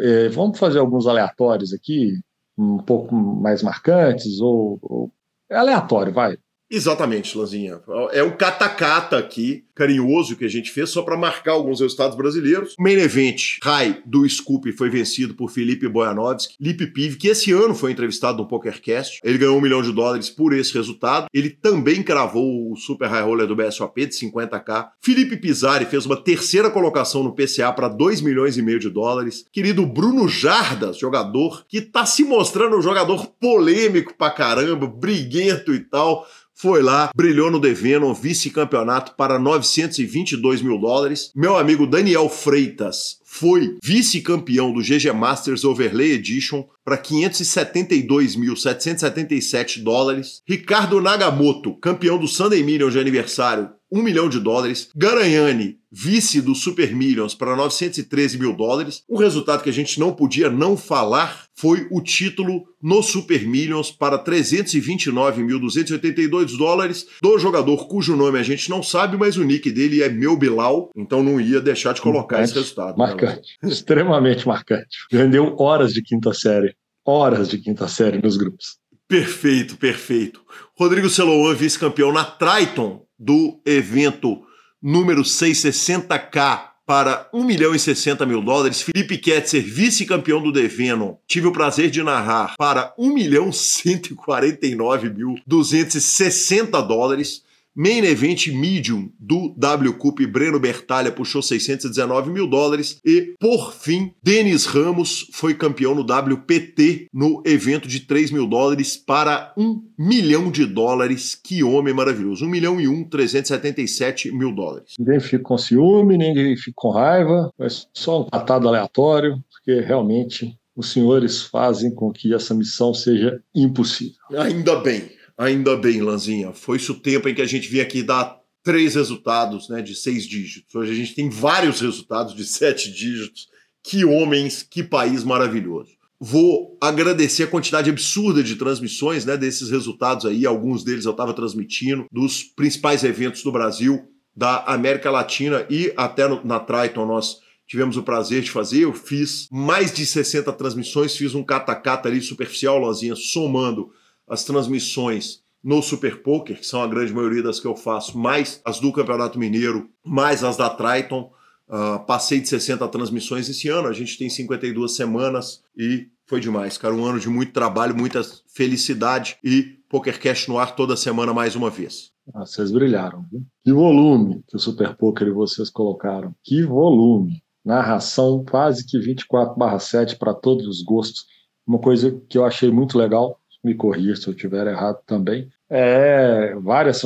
é, vamos fazer alguns aleatórios aqui, um pouco mais marcantes ou, ou é aleatório, vai. Exatamente, Lanzinha. É um catacata aqui, carinhoso, que a gente fez só para marcar alguns resultados brasileiros. O main event, Rai do Scoop, foi vencido por Felipe Bojanovski. Lipe Pive, que esse ano foi entrevistado no PokerCast. Ele ganhou um milhão de dólares por esse resultado. Ele também cravou o Super High Roller do BSOP de 50k. Felipe Pizzari fez uma terceira colocação no PCA para 2 milhões e meio de dólares. Querido Bruno Jardas, jogador que tá se mostrando um jogador polêmico pra caramba, briguento e tal foi lá, brilhou no Deveno, vice-campeonato para 922 mil dólares. Meu amigo Daniel Freitas foi vice-campeão do GG Masters Overlay Edition para 572.777 dólares. Ricardo Nagamoto, campeão do Sunday Million de aniversário, 1 milhão de dólares. Garanhani, vice do Super Millions, para 913 mil dólares. O resultado que a gente não podia não falar foi o título no Super Millions para 329.282 dólares do jogador cujo nome a gente não sabe, mas o nick dele é Meu Bilal, então não ia deixar de colocar marcante, esse resultado. Né, marcante, né? extremamente marcante. Rendeu horas de quinta série, horas de quinta série nos grupos. Perfeito, perfeito. Rodrigo Celoan, vice-campeão na Triton do evento número 660K para 1 milhão e 60 mil dólares. Felipe Ketzer, vice-campeão do Devenon, tive o prazer de narrar para 1 milhão 149 mil 260 dólares. Main Event Medium do W Cup, Breno Bertalha puxou 619 mil dólares. E, por fim, Denis Ramos foi campeão no WPT no evento de 3 mil dólares para 1 milhão de dólares. Que homem maravilhoso! 1 milhão e 1, 377 mil dólares. Ninguém fica com ciúme, ninguém fica com raiva, é só um atado aleatório, porque realmente os senhores fazem com que essa missão seja impossível. Ainda bem. Ainda bem, Lanzinha. Foi-se o tempo em que a gente vinha aqui dar três resultados né, de seis dígitos. Hoje a gente tem vários resultados de sete dígitos. Que homens, que país maravilhoso. Vou agradecer a quantidade absurda de transmissões né, desses resultados aí. Alguns deles eu estava transmitindo, dos principais eventos do Brasil, da América Latina e até no, na Triton nós tivemos o prazer de fazer. Eu fiz mais de 60 transmissões, fiz um cata-cata ali superficial, Lanzinha, somando as transmissões no Super Poker, que são a grande maioria das que eu faço, mais as do Campeonato Mineiro, mais as da Triton. Uh, passei de 60 transmissões esse ano, a gente tem 52 semanas e foi demais, cara. Um ano de muito trabalho, muita felicidade e PokerCast no ar toda semana mais uma vez. Ah, vocês brilharam. Viu? Que volume que o Super Poker e vocês colocaram. Que volume. Narração quase que 24/7 para todos os gostos. Uma coisa que eu achei muito legal me corrija se eu estiver errado também, é várias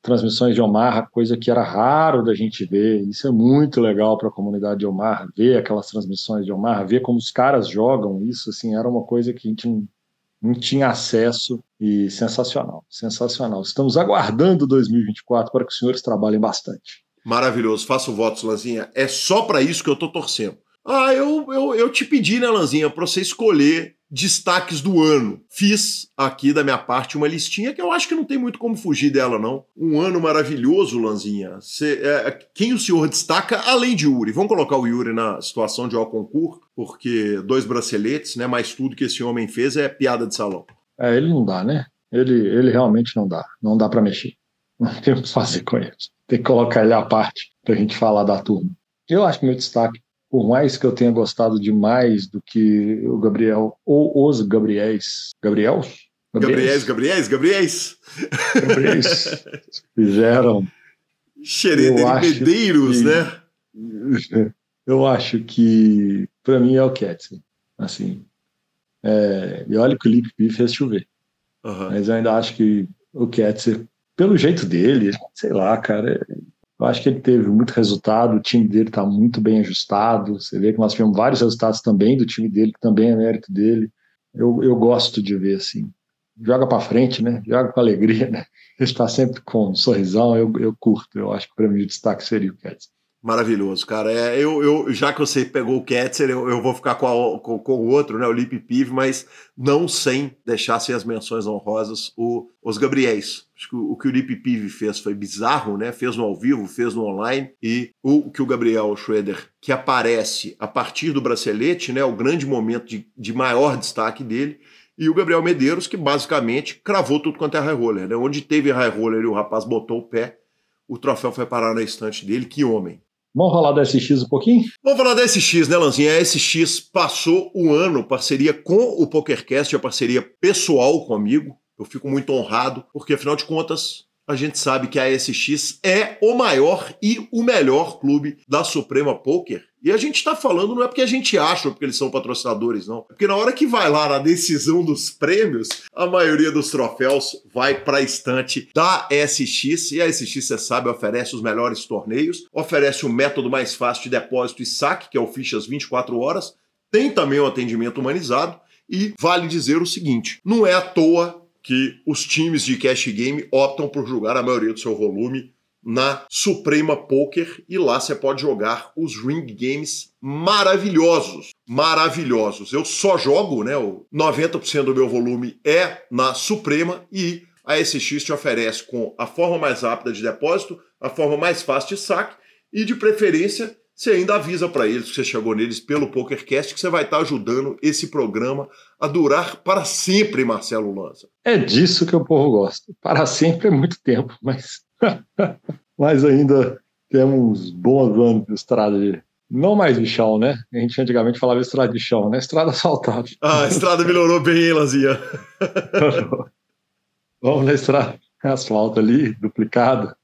transmissões de Omaha, coisa que era raro da gente ver. Isso é muito legal para a comunidade de Omaha, ver aquelas transmissões de Omaha, ver como os caras jogam isso, assim, era uma coisa que a gente não, não tinha acesso e sensacional, sensacional. Estamos aguardando 2024 para que os senhores trabalhem bastante. Maravilhoso, faço votos, Lanzinha. É só para isso que eu tô torcendo. Ah, eu, eu, eu te pedi, né, Lanzinha, para você escolher destaques do ano. Fiz aqui da minha parte uma listinha que eu acho que não tem muito como fugir dela, não. Um ano maravilhoso, Lanzinha. Cê, é, quem o senhor destaca, além de Yuri? Vamos colocar o Yuri na situação de concurso, porque dois braceletes, né? Mas tudo que esse homem fez é piada de salão. É, ele não dá, né? Ele, ele realmente não dá. Não dá para mexer. Não tem o que fazer com ele. Tem que colocar ele à parte pra gente falar da turma. Eu acho que meu destaque por mais que eu tenha gostado demais do que o Gabriel, ou os Gabriéis, Gabriels? Gabriéis, Gabriéis, Gabriéis. Gabriéis fizeram. Xeredeiros, né? Eu acho que, para mim, é o Ketsen. Assim, é, e olha que o Lip fez chover. Uhum. Mas eu ainda acho que o Ketzer, pelo jeito dele, sei lá, cara, eu acho que ele teve muito resultado, o time dele está muito bem ajustado. Você vê que nós tivemos vários resultados também do time dele, que também é mérito dele. Eu, eu gosto de ver assim. Joga para frente, né? Joga com alegria, né? Ele está sempre com um sorrisão, eu, eu curto. Eu acho que para mim o destaque seria o Cats. Maravilhoso, cara. É, eu, eu, já que você pegou o Ketzer, eu, eu vou ficar com, a, com, com, o outro, né, o Lip Pive, mas não sem deixar sem as menções honrosas o, os Gabriéis. Acho que o, o que o Lip Pive fez foi bizarro, né? Fez no ao vivo, fez no online. E o que o Gabriel Schroeder, que aparece a partir do bracelete, né? O grande momento de, de maior destaque dele. E o Gabriel Medeiros, que basicamente cravou tudo quanto é high roller, né? Onde teve high roller e o rapaz botou o pé, o troféu foi parar na estante dele. Que homem! Vamos falar da SX um pouquinho? Vamos falar da SX, né, Lanzinha? A SX passou um ano, parceria com o PokerCast, a parceria pessoal comigo. Eu fico muito honrado, porque afinal de contas, a gente sabe que a SX é o maior e o melhor clube da Suprema Poker. E a gente está falando não é porque a gente acha ou porque eles são patrocinadores, não. É porque na hora que vai lá na decisão dos prêmios, a maioria dos troféus vai para a estante da SX. E a SX, você sabe, oferece os melhores torneios, oferece o método mais fácil de depósito e saque, que é o Fichas 24 horas. Tem também o atendimento humanizado. E vale dizer o seguinte: não é à toa que os times de cash game optam por jogar a maioria do seu volume na Suprema Poker e lá você pode jogar os ring games maravilhosos, maravilhosos. Eu só jogo, né, o 90% do meu volume é na Suprema e a SX te oferece com a forma mais rápida de depósito, a forma mais fácil de saque e de preferência você ainda avisa para eles que você chegou neles pelo PokerCast que você vai estar tá ajudando esse programa a durar para sempre, Marcelo Lanza. É disso que o povo gosta. Para sempre é muito tempo, mas, mas ainda temos bons anos de estrada de, Não mais de chão, né? A gente antigamente falava estrada de chão, né? Estrada asfaltada. Ah, a estrada melhorou bem, hein, Lanzinha? Vamos na estrada asfalto ali, duplicado,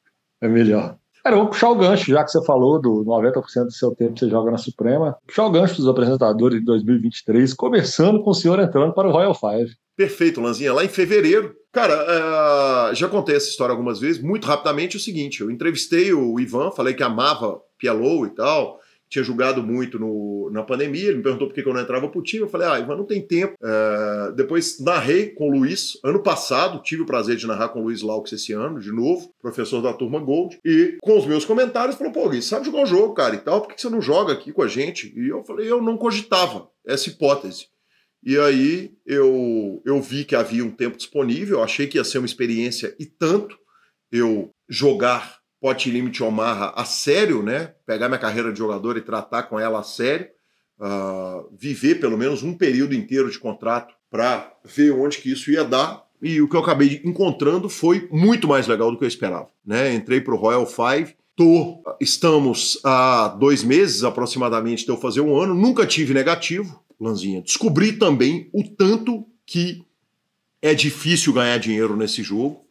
é melhor. Cara, vou puxar o gancho, já que você falou do 90% do seu tempo você joga na Suprema. Puxar o gancho dos apresentadores de 2023, começando com o senhor entrando para o Royal Five. Perfeito, Lanzinha. Lá em fevereiro, cara, uh, já contei essa história algumas vezes. Muito rapidamente, é o seguinte: eu entrevistei o Ivan, falei que amava PLO e tal tinha julgado muito no, na pandemia, ele me perguntou por que eu não entrava pro time, eu falei, ah, Ivan, não tem tempo. É, depois narrei com o Luiz, ano passado, tive o prazer de narrar com o Luiz Laux esse ano, de novo, professor da turma Gold, e com os meus comentários, falou, pô, Gui, sabe jogar o jogo, cara, e tal, por que você não joga aqui com a gente? E eu falei, eu não cogitava essa hipótese. E aí eu, eu vi que havia um tempo disponível, achei que ia ser uma experiência e tanto eu jogar Pot Limit Omaha a sério, né? Pegar minha carreira de jogador e tratar com ela a sério. Uh, viver pelo menos um período inteiro de contrato para ver onde que isso ia dar. E o que eu acabei encontrando foi muito mais legal do que eu esperava. Né? Entrei para o Royal Five. Tô, estamos há dois meses aproximadamente de eu fazer um ano. Nunca tive negativo, Lanzinha. Descobri também o tanto que é difícil ganhar dinheiro nesse jogo.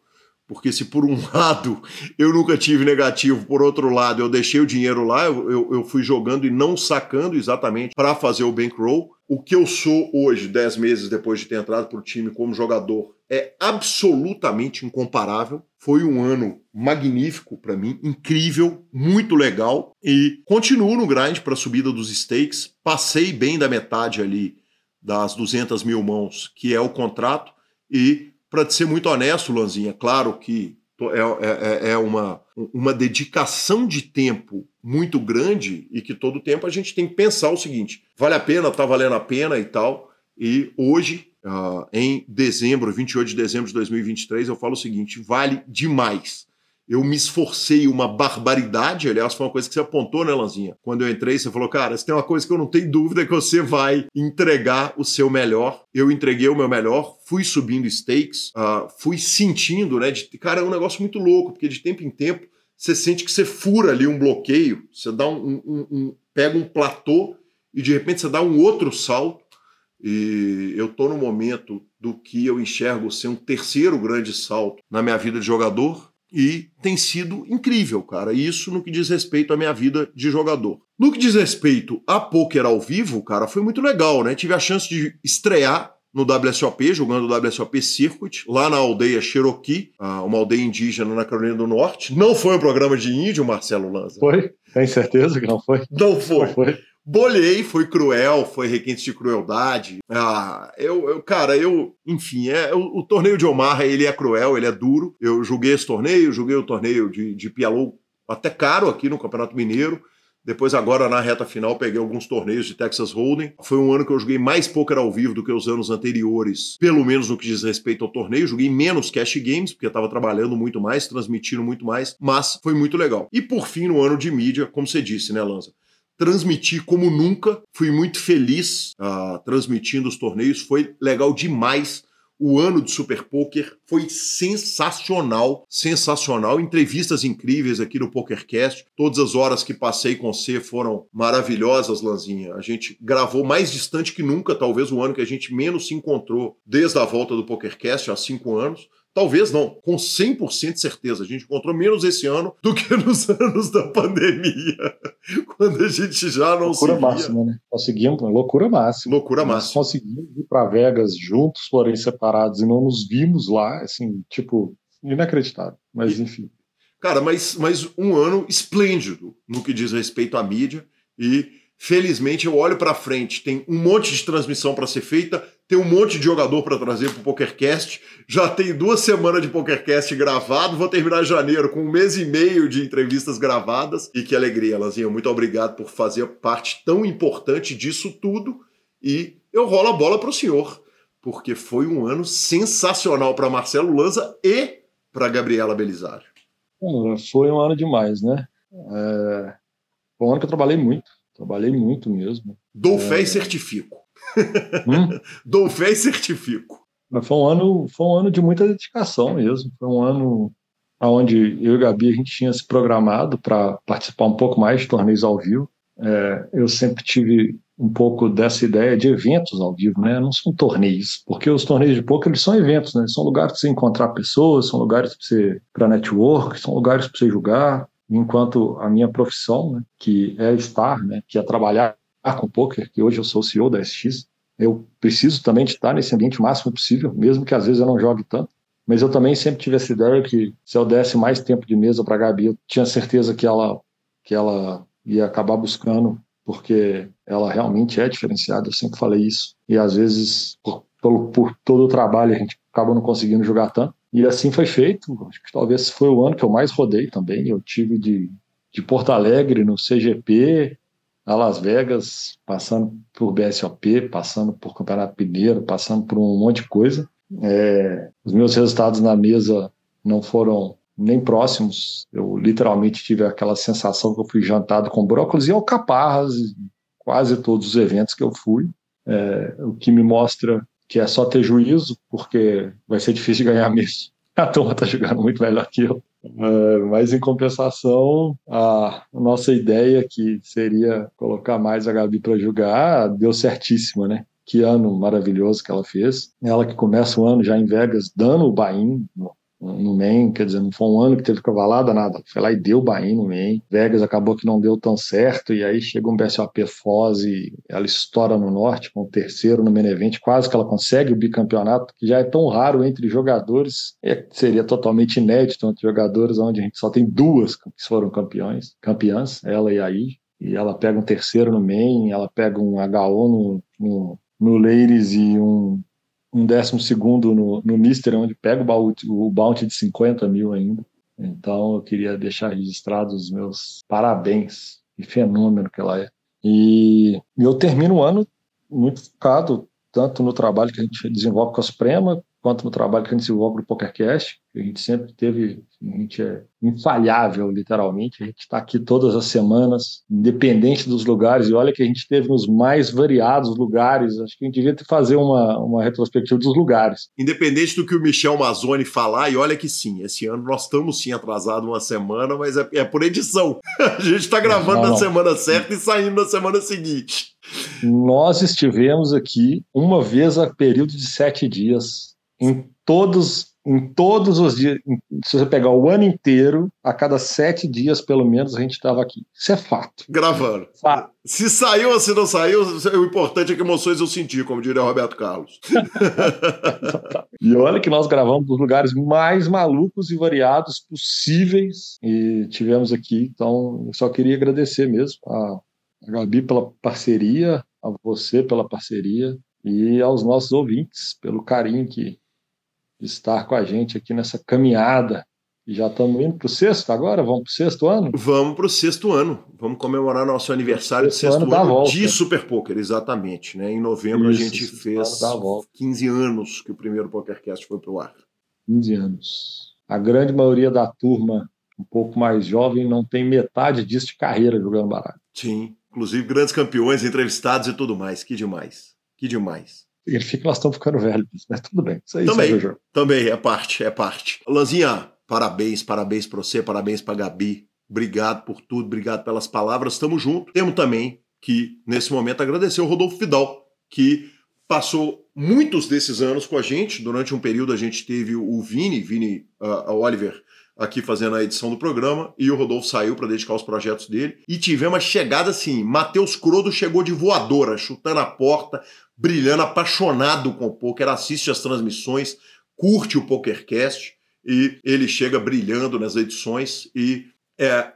Porque se por um lado eu nunca tive negativo, por outro lado eu deixei o dinheiro lá, eu, eu, eu fui jogando e não sacando exatamente para fazer o bankroll. O que eu sou hoje, dez meses depois de ter entrado para o time como jogador, é absolutamente incomparável. Foi um ano magnífico para mim, incrível, muito legal e continuo no grind para a subida dos stakes. Passei bem da metade ali das 200 mil mãos, que é o contrato, e para ser muito honesto, Lanzinha, claro que é, é, é, é, uma, uma dedicação de tempo muito grande e que todo tempo a gente tem que pensar o seguinte: vale a pena, tá valendo a pena e tal. E hoje, uh, em dezembro, 28 de dezembro de 2023, eu falo o seguinte: vale demais eu me esforcei uma barbaridade, aliás, foi uma coisa que você apontou, né, Lanzinha? Quando eu entrei, você falou, cara, se tem uma coisa que eu não tenho dúvida é que você vai entregar o seu melhor. Eu entreguei o meu melhor, fui subindo stakes, uh, fui sentindo, né? De, cara, é um negócio muito louco, porque de tempo em tempo você sente que você fura ali um bloqueio, você dá um, um, um pega um platô e de repente você dá um outro salto. E eu tô no momento do que eu enxergo ser um terceiro grande salto na minha vida de jogador, e tem sido incrível, cara. Isso no que diz respeito à minha vida de jogador. No que diz respeito a poker ao vivo, cara, foi muito legal, né? Tive a chance de estrear no WSOP, jogando o WSOP Circuit, lá na aldeia Cherokee, uma aldeia indígena na Carolina do Norte. Não foi um programa de índio, Marcelo Lanza. Foi? Tem certeza que não foi? Não foi. Não foi. Bolhei, foi cruel, foi requinte de crueldade. Ah, eu, eu cara, eu, enfim, é, o, o, torneio de Omaha, ele é cruel, ele é duro. Eu joguei esse torneio, joguei o torneio de, de Pialou até caro aqui no Campeonato Mineiro. Depois, agora na reta final, peguei alguns torneios de Texas Hold'em. Foi um ano que eu joguei mais poker ao vivo do que os anos anteriores, pelo menos no que diz respeito ao torneio. Joguei menos cash games, porque eu estava trabalhando muito mais, transmitindo muito mais, mas foi muito legal. E por fim, no ano de mídia, como você disse, né, Lanza? Transmiti como nunca. Fui muito feliz uh, transmitindo os torneios, foi legal demais. O ano de Super Poker foi sensacional, sensacional. Entrevistas incríveis aqui no PokerCast. Todas as horas que passei com você foram maravilhosas, Lanzinha. A gente gravou mais distante que nunca, talvez o ano que a gente menos se encontrou desde a volta do PokerCast, há cinco anos. Talvez não, com 100% de certeza. A gente encontrou menos esse ano do que nos anos da pandemia, quando a gente já não loucura se máxima, né? Conseguimos, loucura máxima. Loucura Nós máxima. conseguimos ir para Vegas juntos, porém separados, e não nos vimos lá, assim, tipo, inacreditável. Mas enfim. Cara, mas, mas um ano esplêndido no que diz respeito à mídia e Felizmente eu olho para frente, tem um monte de transmissão para ser feita, tem um monte de jogador para trazer para o PokerCast. Já tem duas semanas de PokerCast gravado, vou terminar janeiro com um mês e meio de entrevistas gravadas. E que alegria, Lazinha. Muito obrigado por fazer parte tão importante disso tudo. E eu rolo a bola para o senhor, porque foi um ano sensacional para Marcelo Lanza e para Gabriela Belisário. Foi um ano demais, né? É... Foi um ano que eu trabalhei muito Trabalhei muito mesmo. Dou é... fé e certifico. Hum? Dou fé e certifico. Mas foi um ano, foi um ano de muita dedicação mesmo. Foi um ano onde eu e Gabi a gente tinha se programado para participar um pouco mais de torneios ao vivo. é, eu sempre tive um pouco dessa ideia de eventos ao vivo, né? Não são torneios, porque os torneios de poker eles são eventos, né? São lugares para você encontrar pessoas, são lugares para você para network, são lugares para você jogar. Enquanto a minha profissão, né, que é estar, né, que é trabalhar com poker, que hoje eu sou CEO da SX, eu preciso também de estar nesse ambiente o máximo possível, mesmo que às vezes eu não jogue tanto. Mas eu também sempre tive essa ideia que se eu desse mais tempo de mesa para a Gabi, eu tinha certeza que ela que ela ia acabar buscando porque ela realmente é diferenciada, eu sempre falei isso. E às vezes, por, por, por todo o trabalho, a gente acaba não conseguindo jogar tanto. E assim foi feito. Acho que talvez foi o ano que eu mais rodei também. Eu tive de, de Porto Alegre no CGP, a Las Vegas, passando por BSOP, passando por Campeonato Mineiro, passando por um monte de coisa. É, os meus resultados na mesa não foram nem próximos. Eu literalmente tive aquela sensação que eu fui jantado com brócolis e alcaparras, quase todos os eventos que eu fui. É, o que me mostra que é só ter juízo, porque vai ser difícil ganhar mesmo. A turma está jogando muito melhor que eu. É, mas em compensação, a nossa ideia que seria colocar mais a Gabi para jogar deu certíssima, né? Que ano maravilhoso que ela fez. Ela que começa o ano já em Vegas dando o bain no Main, quer dizer, não foi um ano que teve cavalada, nada. Foi lá e deu Bahia no Main. Vegas acabou que não deu tão certo, e aí chega um BSOP Foz e ela estoura no norte com o terceiro no Menevente, quase que ela consegue o bicampeonato, que já é tão raro entre jogadores, é, seria totalmente inédito entre jogadores, onde a gente só tem duas que foram campeões, campeãs, ela e a I, e ela pega um terceiro no Main, ela pega um HO no, no, no Ladies e um um décimo segundo no, no Mister, onde pega o bounty, o bounty de 50 mil ainda. Então eu queria deixar registrados os meus parabéns. Que fenômeno que ela é. E eu termino o ano muito focado tanto no trabalho que a gente desenvolve com a Suprema, quanto no trabalho que a gente desenvolve no PokerCast, que a gente sempre teve, a gente é infalhável, literalmente, a gente está aqui todas as semanas, independente dos lugares, e olha que a gente teve nos mais variados lugares, acho que a gente devia fazer uma, uma retrospectiva dos lugares. Independente do que o Michel Mazzoni falar, e olha que sim, esse ano nós estamos sim atrasados uma semana, mas é, é por edição. A gente está gravando não, não. na semana certa e saindo na semana seguinte. Nós estivemos aqui uma vez a período de sete dias, em todos, em todos os dias. Se você pegar o ano inteiro, a cada sete dias, pelo menos, a gente estava aqui. Isso é fato. Gravando. Fato. Se saiu ou se não saiu, o importante é que emoções eu senti, como diria Roberto Carlos. e olha que nós gravamos nos lugares mais malucos e variados possíveis e tivemos aqui. Então, eu só queria agradecer mesmo a a Gabi pela parceria, a você pela parceria e aos nossos ouvintes pelo carinho que estar com a gente aqui nessa caminhada. E já estamos indo para o sexto agora? Vamos para o sexto ano? Vamos para o sexto ano. Vamos comemorar nosso aniversário de sexto ano, ano de Super Poker, exatamente. Né? Em novembro Isso, a gente fez 15 anos que o primeiro PokerCast foi para o ar. 15 anos. A grande maioria da turma, um pouco mais jovem, não tem metade disso de carreira jogando baralho. Sim, Inclusive grandes campeões, entrevistados e tudo mais. Que demais. Que demais. Significa que nós estamos ficando velhos, mas tudo bem. Isso aí, também, isso também, é parte, é parte. Lanzinha, parabéns, parabéns para você, parabéns para Gabi. Obrigado por tudo, obrigado pelas palavras. Estamos juntos. Temos também que, nesse momento, agradecer o Rodolfo Fidal, que passou muitos desses anos com a gente. Durante um período a gente teve o Vini, Vini uh, Oliver, aqui fazendo a edição do programa e o Rodolfo saiu para dedicar os projetos dele. E tivemos uma chegada assim: Matheus Crodo chegou de voadora, chutando a porta, brilhando, apaixonado com o poker, assiste as transmissões, curte o PokerCast e ele chega brilhando nas edições e é,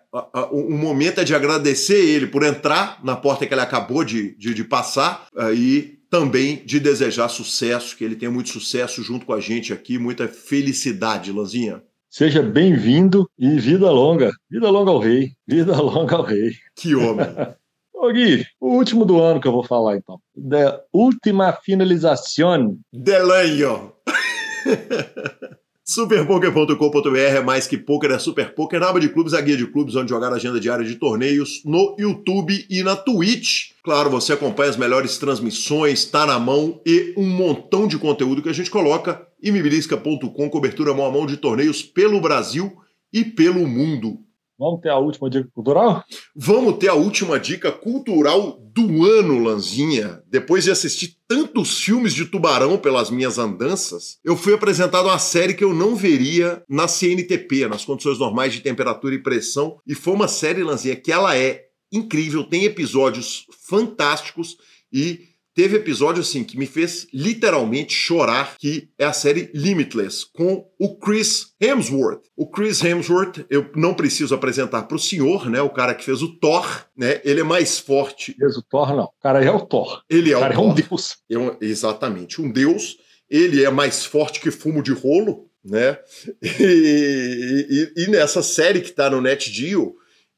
o momento é de agradecer ele por entrar na porta que ele acabou de, de, de passar uh, e também de desejar sucesso, que ele tenha muito sucesso junto com a gente aqui, muita felicidade, Lanzinha. Seja bem-vindo e vida longa. Vida longa ao rei. Vida longa ao rei. Que homem. Ô Gui, o último do ano que eu vou falar então. Da última finalização. Del año. Superpoker.com.br é mais que poker, é super poker. Na aba de clubes, a guia de clubes, onde jogar a agenda diária de torneios no YouTube e na Twitch. Claro, você acompanha as melhores transmissões, tá na mão e um montão de conteúdo que a gente coloca. E mibilisca.com, cobertura mão a mão de torneios pelo Brasil e pelo mundo. Vamos ter a última dica cultural? Vamos ter a última dica cultural do ano, Lanzinha. Depois de assistir tantos filmes de tubarão pelas minhas andanças, eu fui apresentado uma série que eu não veria na CNTP, nas condições normais de temperatura e pressão. E foi uma série, Lanzinha, que ela é incrível, tem episódios fantásticos e Teve episódio assim que me fez literalmente chorar, que é a série Limitless, com o Chris Hemsworth. O Chris Hemsworth, eu não preciso apresentar para o senhor, né? O cara que fez o Thor, né? Ele é mais forte. Fez o Thor, não. O cara é o Thor. Ele é o, o cara Thor. é um deus. É um, exatamente, um deus. Ele é mais forte que fumo de rolo, né? E, e, e nessa série que está no NetGeo,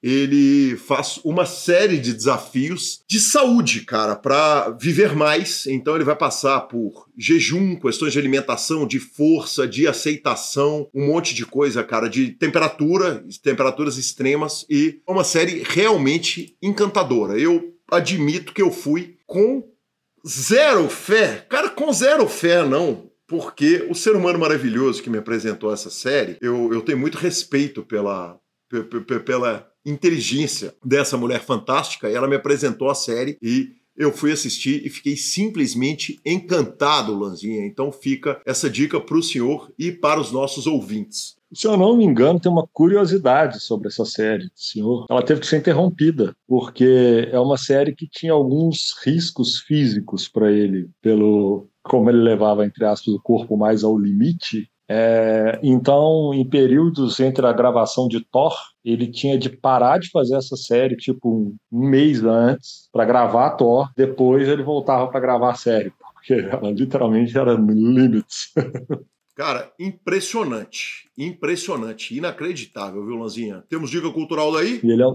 ele faz uma série de desafios de saúde, cara, para viver mais. Então ele vai passar por jejum, questões de alimentação, de força, de aceitação, um monte de coisa, cara, de temperatura, temperaturas extremas e uma série realmente encantadora. Eu admito que eu fui com zero fé, cara, com zero fé não, porque o ser humano maravilhoso que me apresentou essa série, eu, eu tenho muito respeito pela, pela inteligência dessa mulher fantástica. Ela me apresentou a série e eu fui assistir e fiquei simplesmente encantado, Lanzinha. Então fica essa dica para o senhor e para os nossos ouvintes. Se eu não me engano, tem uma curiosidade sobre essa série, senhor. Ela teve que ser interrompida, porque é uma série que tinha alguns riscos físicos para ele, pelo como ele levava, entre aspas, o corpo mais ao limite, é, então, em períodos entre a gravação de Thor, ele tinha de parar de fazer essa série, tipo, um, mês antes, para gravar Thor. Depois ele voltava para gravar a série, porque ela literalmente era limits. Cara, impressionante. Impressionante. Inacreditável, viu, Lanzinha? Temos dica cultural daí? ele, é,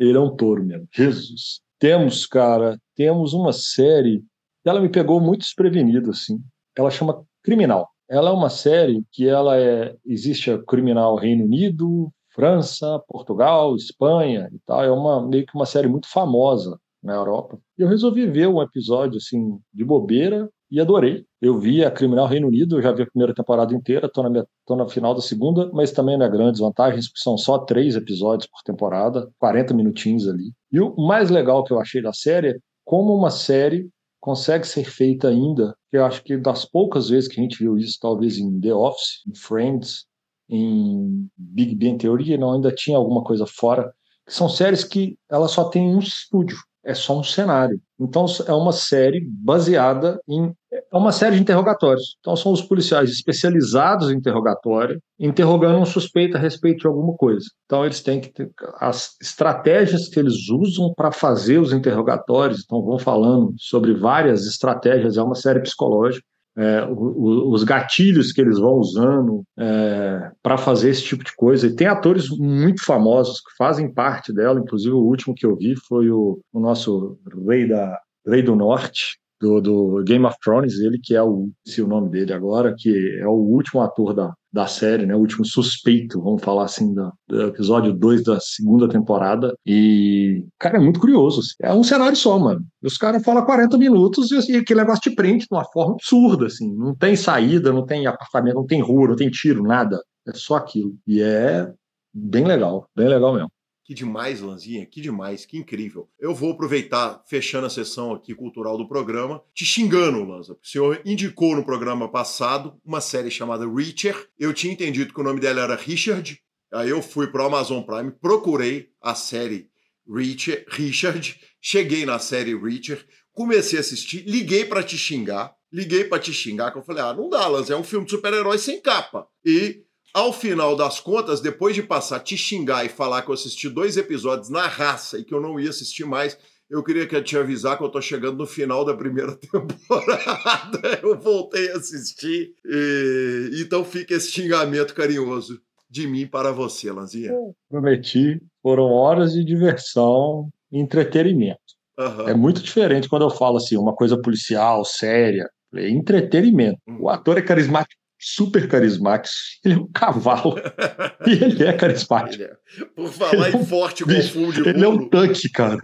ele é um touro mesmo. Jesus. Temos, cara, temos uma série ela me pegou muito desprevenido, assim. Ela chama Criminal. Ela é uma série que ela é existe a criminal Reino Unido, França, Portugal, Espanha e tal. É uma meio que uma série muito famosa na Europa. E eu resolvi ver um episódio assim de bobeira e adorei. Eu vi a Criminal Reino Unido, eu já vi a primeira temporada inteira, estou na, minha, tô na final da segunda, mas também não é grandes vantagens, porque são só três episódios por temporada, 40 minutinhos ali. E o mais legal que eu achei da série é como uma série consegue ser feita ainda, que eu acho que das poucas vezes que a gente viu isso, talvez em The Office, em Friends, em Big Bang Theory, não ainda tinha alguma coisa fora, que são séries que ela só tem um estúdio é só um cenário. Então é uma série baseada em é uma série de interrogatórios. Então são os policiais especializados em interrogatório, interrogando um suspeito a respeito de alguma coisa. Então eles têm que ter as estratégias que eles usam para fazer os interrogatórios. Então vão falando sobre várias estratégias. É uma série psicológica é, o, os gatilhos que eles vão usando é, para fazer esse tipo de coisa. E tem atores muito famosos que fazem parte dela, inclusive o último que eu vi foi o, o nosso rei, da, rei do Norte, do, do, Game of Thrones, ele que é o, se o nome dele agora, que é o último ator da, da série, né, o último suspeito, vamos falar assim, do, episódio 2 da segunda temporada. E, cara, é muito curioso. Assim. É um cenário só, mano. Os caras falam 40 minutos e, e aquele negócio te prende de uma forma absurda, assim. Não tem saída, não tem apartamento, não tem rua, não tem tiro, nada. É só aquilo. E é bem legal, bem legal mesmo. Que demais, Lanzinha, que demais, que incrível. Eu vou aproveitar, fechando a sessão aqui cultural do programa, te xingando, Lanza. O senhor indicou no programa passado uma série chamada Reacher. Eu tinha entendido que o nome dela era Richard. Aí eu fui para o Amazon Prime, procurei a série Richard, cheguei na série Reacher, comecei a assistir, liguei para te xingar, liguei para te xingar, que eu falei, ah, não dá, Lanza, é um filme de super-herói sem capa. E ao final das contas, depois de passar a te xingar e falar que eu assisti dois episódios na raça e que eu não ia assistir mais, eu queria que te avisar que eu tô chegando no final da primeira temporada. Eu voltei a assistir. E... Então fica esse xingamento carinhoso de mim para você, Lanzinha. prometi. Foram horas de diversão e entretenimento. Uhum. É muito diferente quando eu falo assim, uma coisa policial, séria. É entretenimento. Uhum. O ator é carismático super carismático. Ele é um cavalo. e ele é carismático. Ele é. Por falar em é forte confunde Ele é um tanque, cara.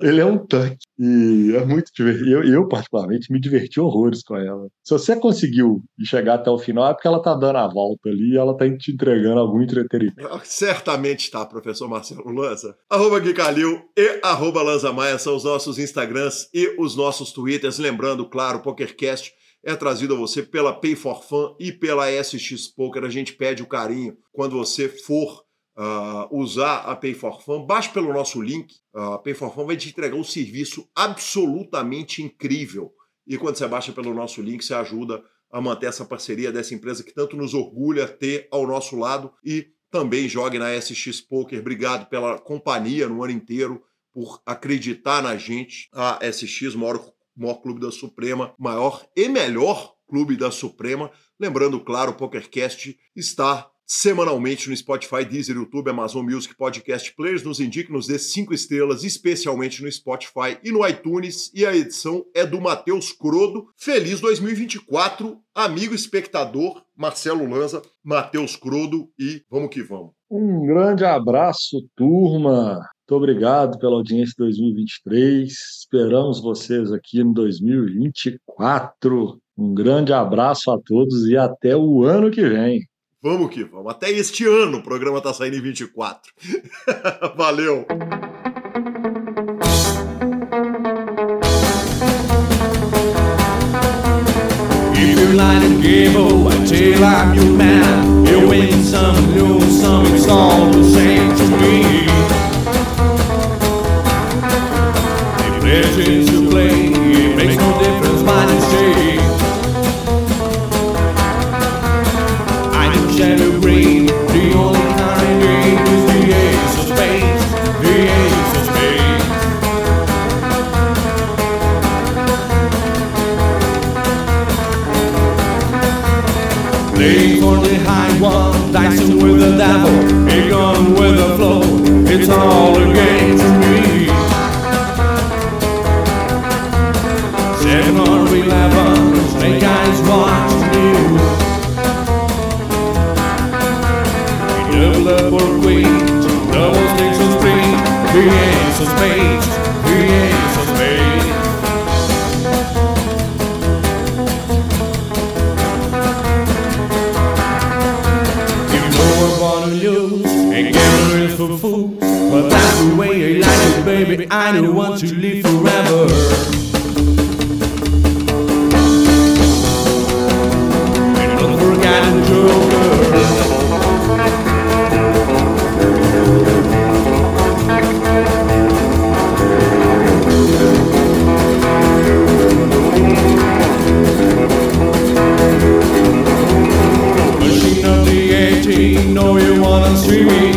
Ele é um tanque. E é muito divertido. Eu, eu, particularmente, me diverti horrores com ela. Se você conseguiu chegar até o final, é porque ela tá dando a volta ali e ela tá te entregando algum entretenimento. Certamente está, professor Marcelo Lanza. Arroba Gui Calil e arroba Lanza Maia são os nossos Instagrams e os nossos Twitters. Lembrando, claro, o PokerCast é trazido a você pela Pay for Fun e pela SX Poker. A gente pede o carinho quando você for uh, usar a Pay for Fun. Baixe pelo nosso link. A Pay for Fun vai te entregar um serviço absolutamente incrível. E quando você baixa pelo nosso link, você ajuda a manter essa parceria dessa empresa que tanto nos orgulha ter ao nosso lado e também jogue na SX Poker. Obrigado pela companhia no ano inteiro, por acreditar na gente. A SX, maior maior clube da Suprema, maior e melhor clube da Suprema. Lembrando, claro, o PokerCast está semanalmente no Spotify, Deezer, YouTube, Amazon Music, Podcast Players. Nos indique, nos dê cinco estrelas, especialmente no Spotify e no iTunes. E a edição é do Matheus Crodo. Feliz 2024, amigo espectador, Marcelo Lanza, Matheus Crodo e vamos que vamos. Um grande abraço, turma. Muito obrigado pela audiência 2023. Esperamos vocês aqui no 2024. Um grande abraço a todos e até o ano que vem. Vamos que vamos. Até este ano o programa está saindo em 24. Valeu! If you're game, oh, I tell I'm your man. You win some, lose some, it's all the same to me. Legends Playing for the high one, dicing with the devil, a gun with the flow, it's all a game to me. Seven or eleven, snake eyes watch the news. Double up or queen, double sticks of three, ace baby. I don't want to live forever. Unforgotten Joker. Machine of the 18, know you wanna see me.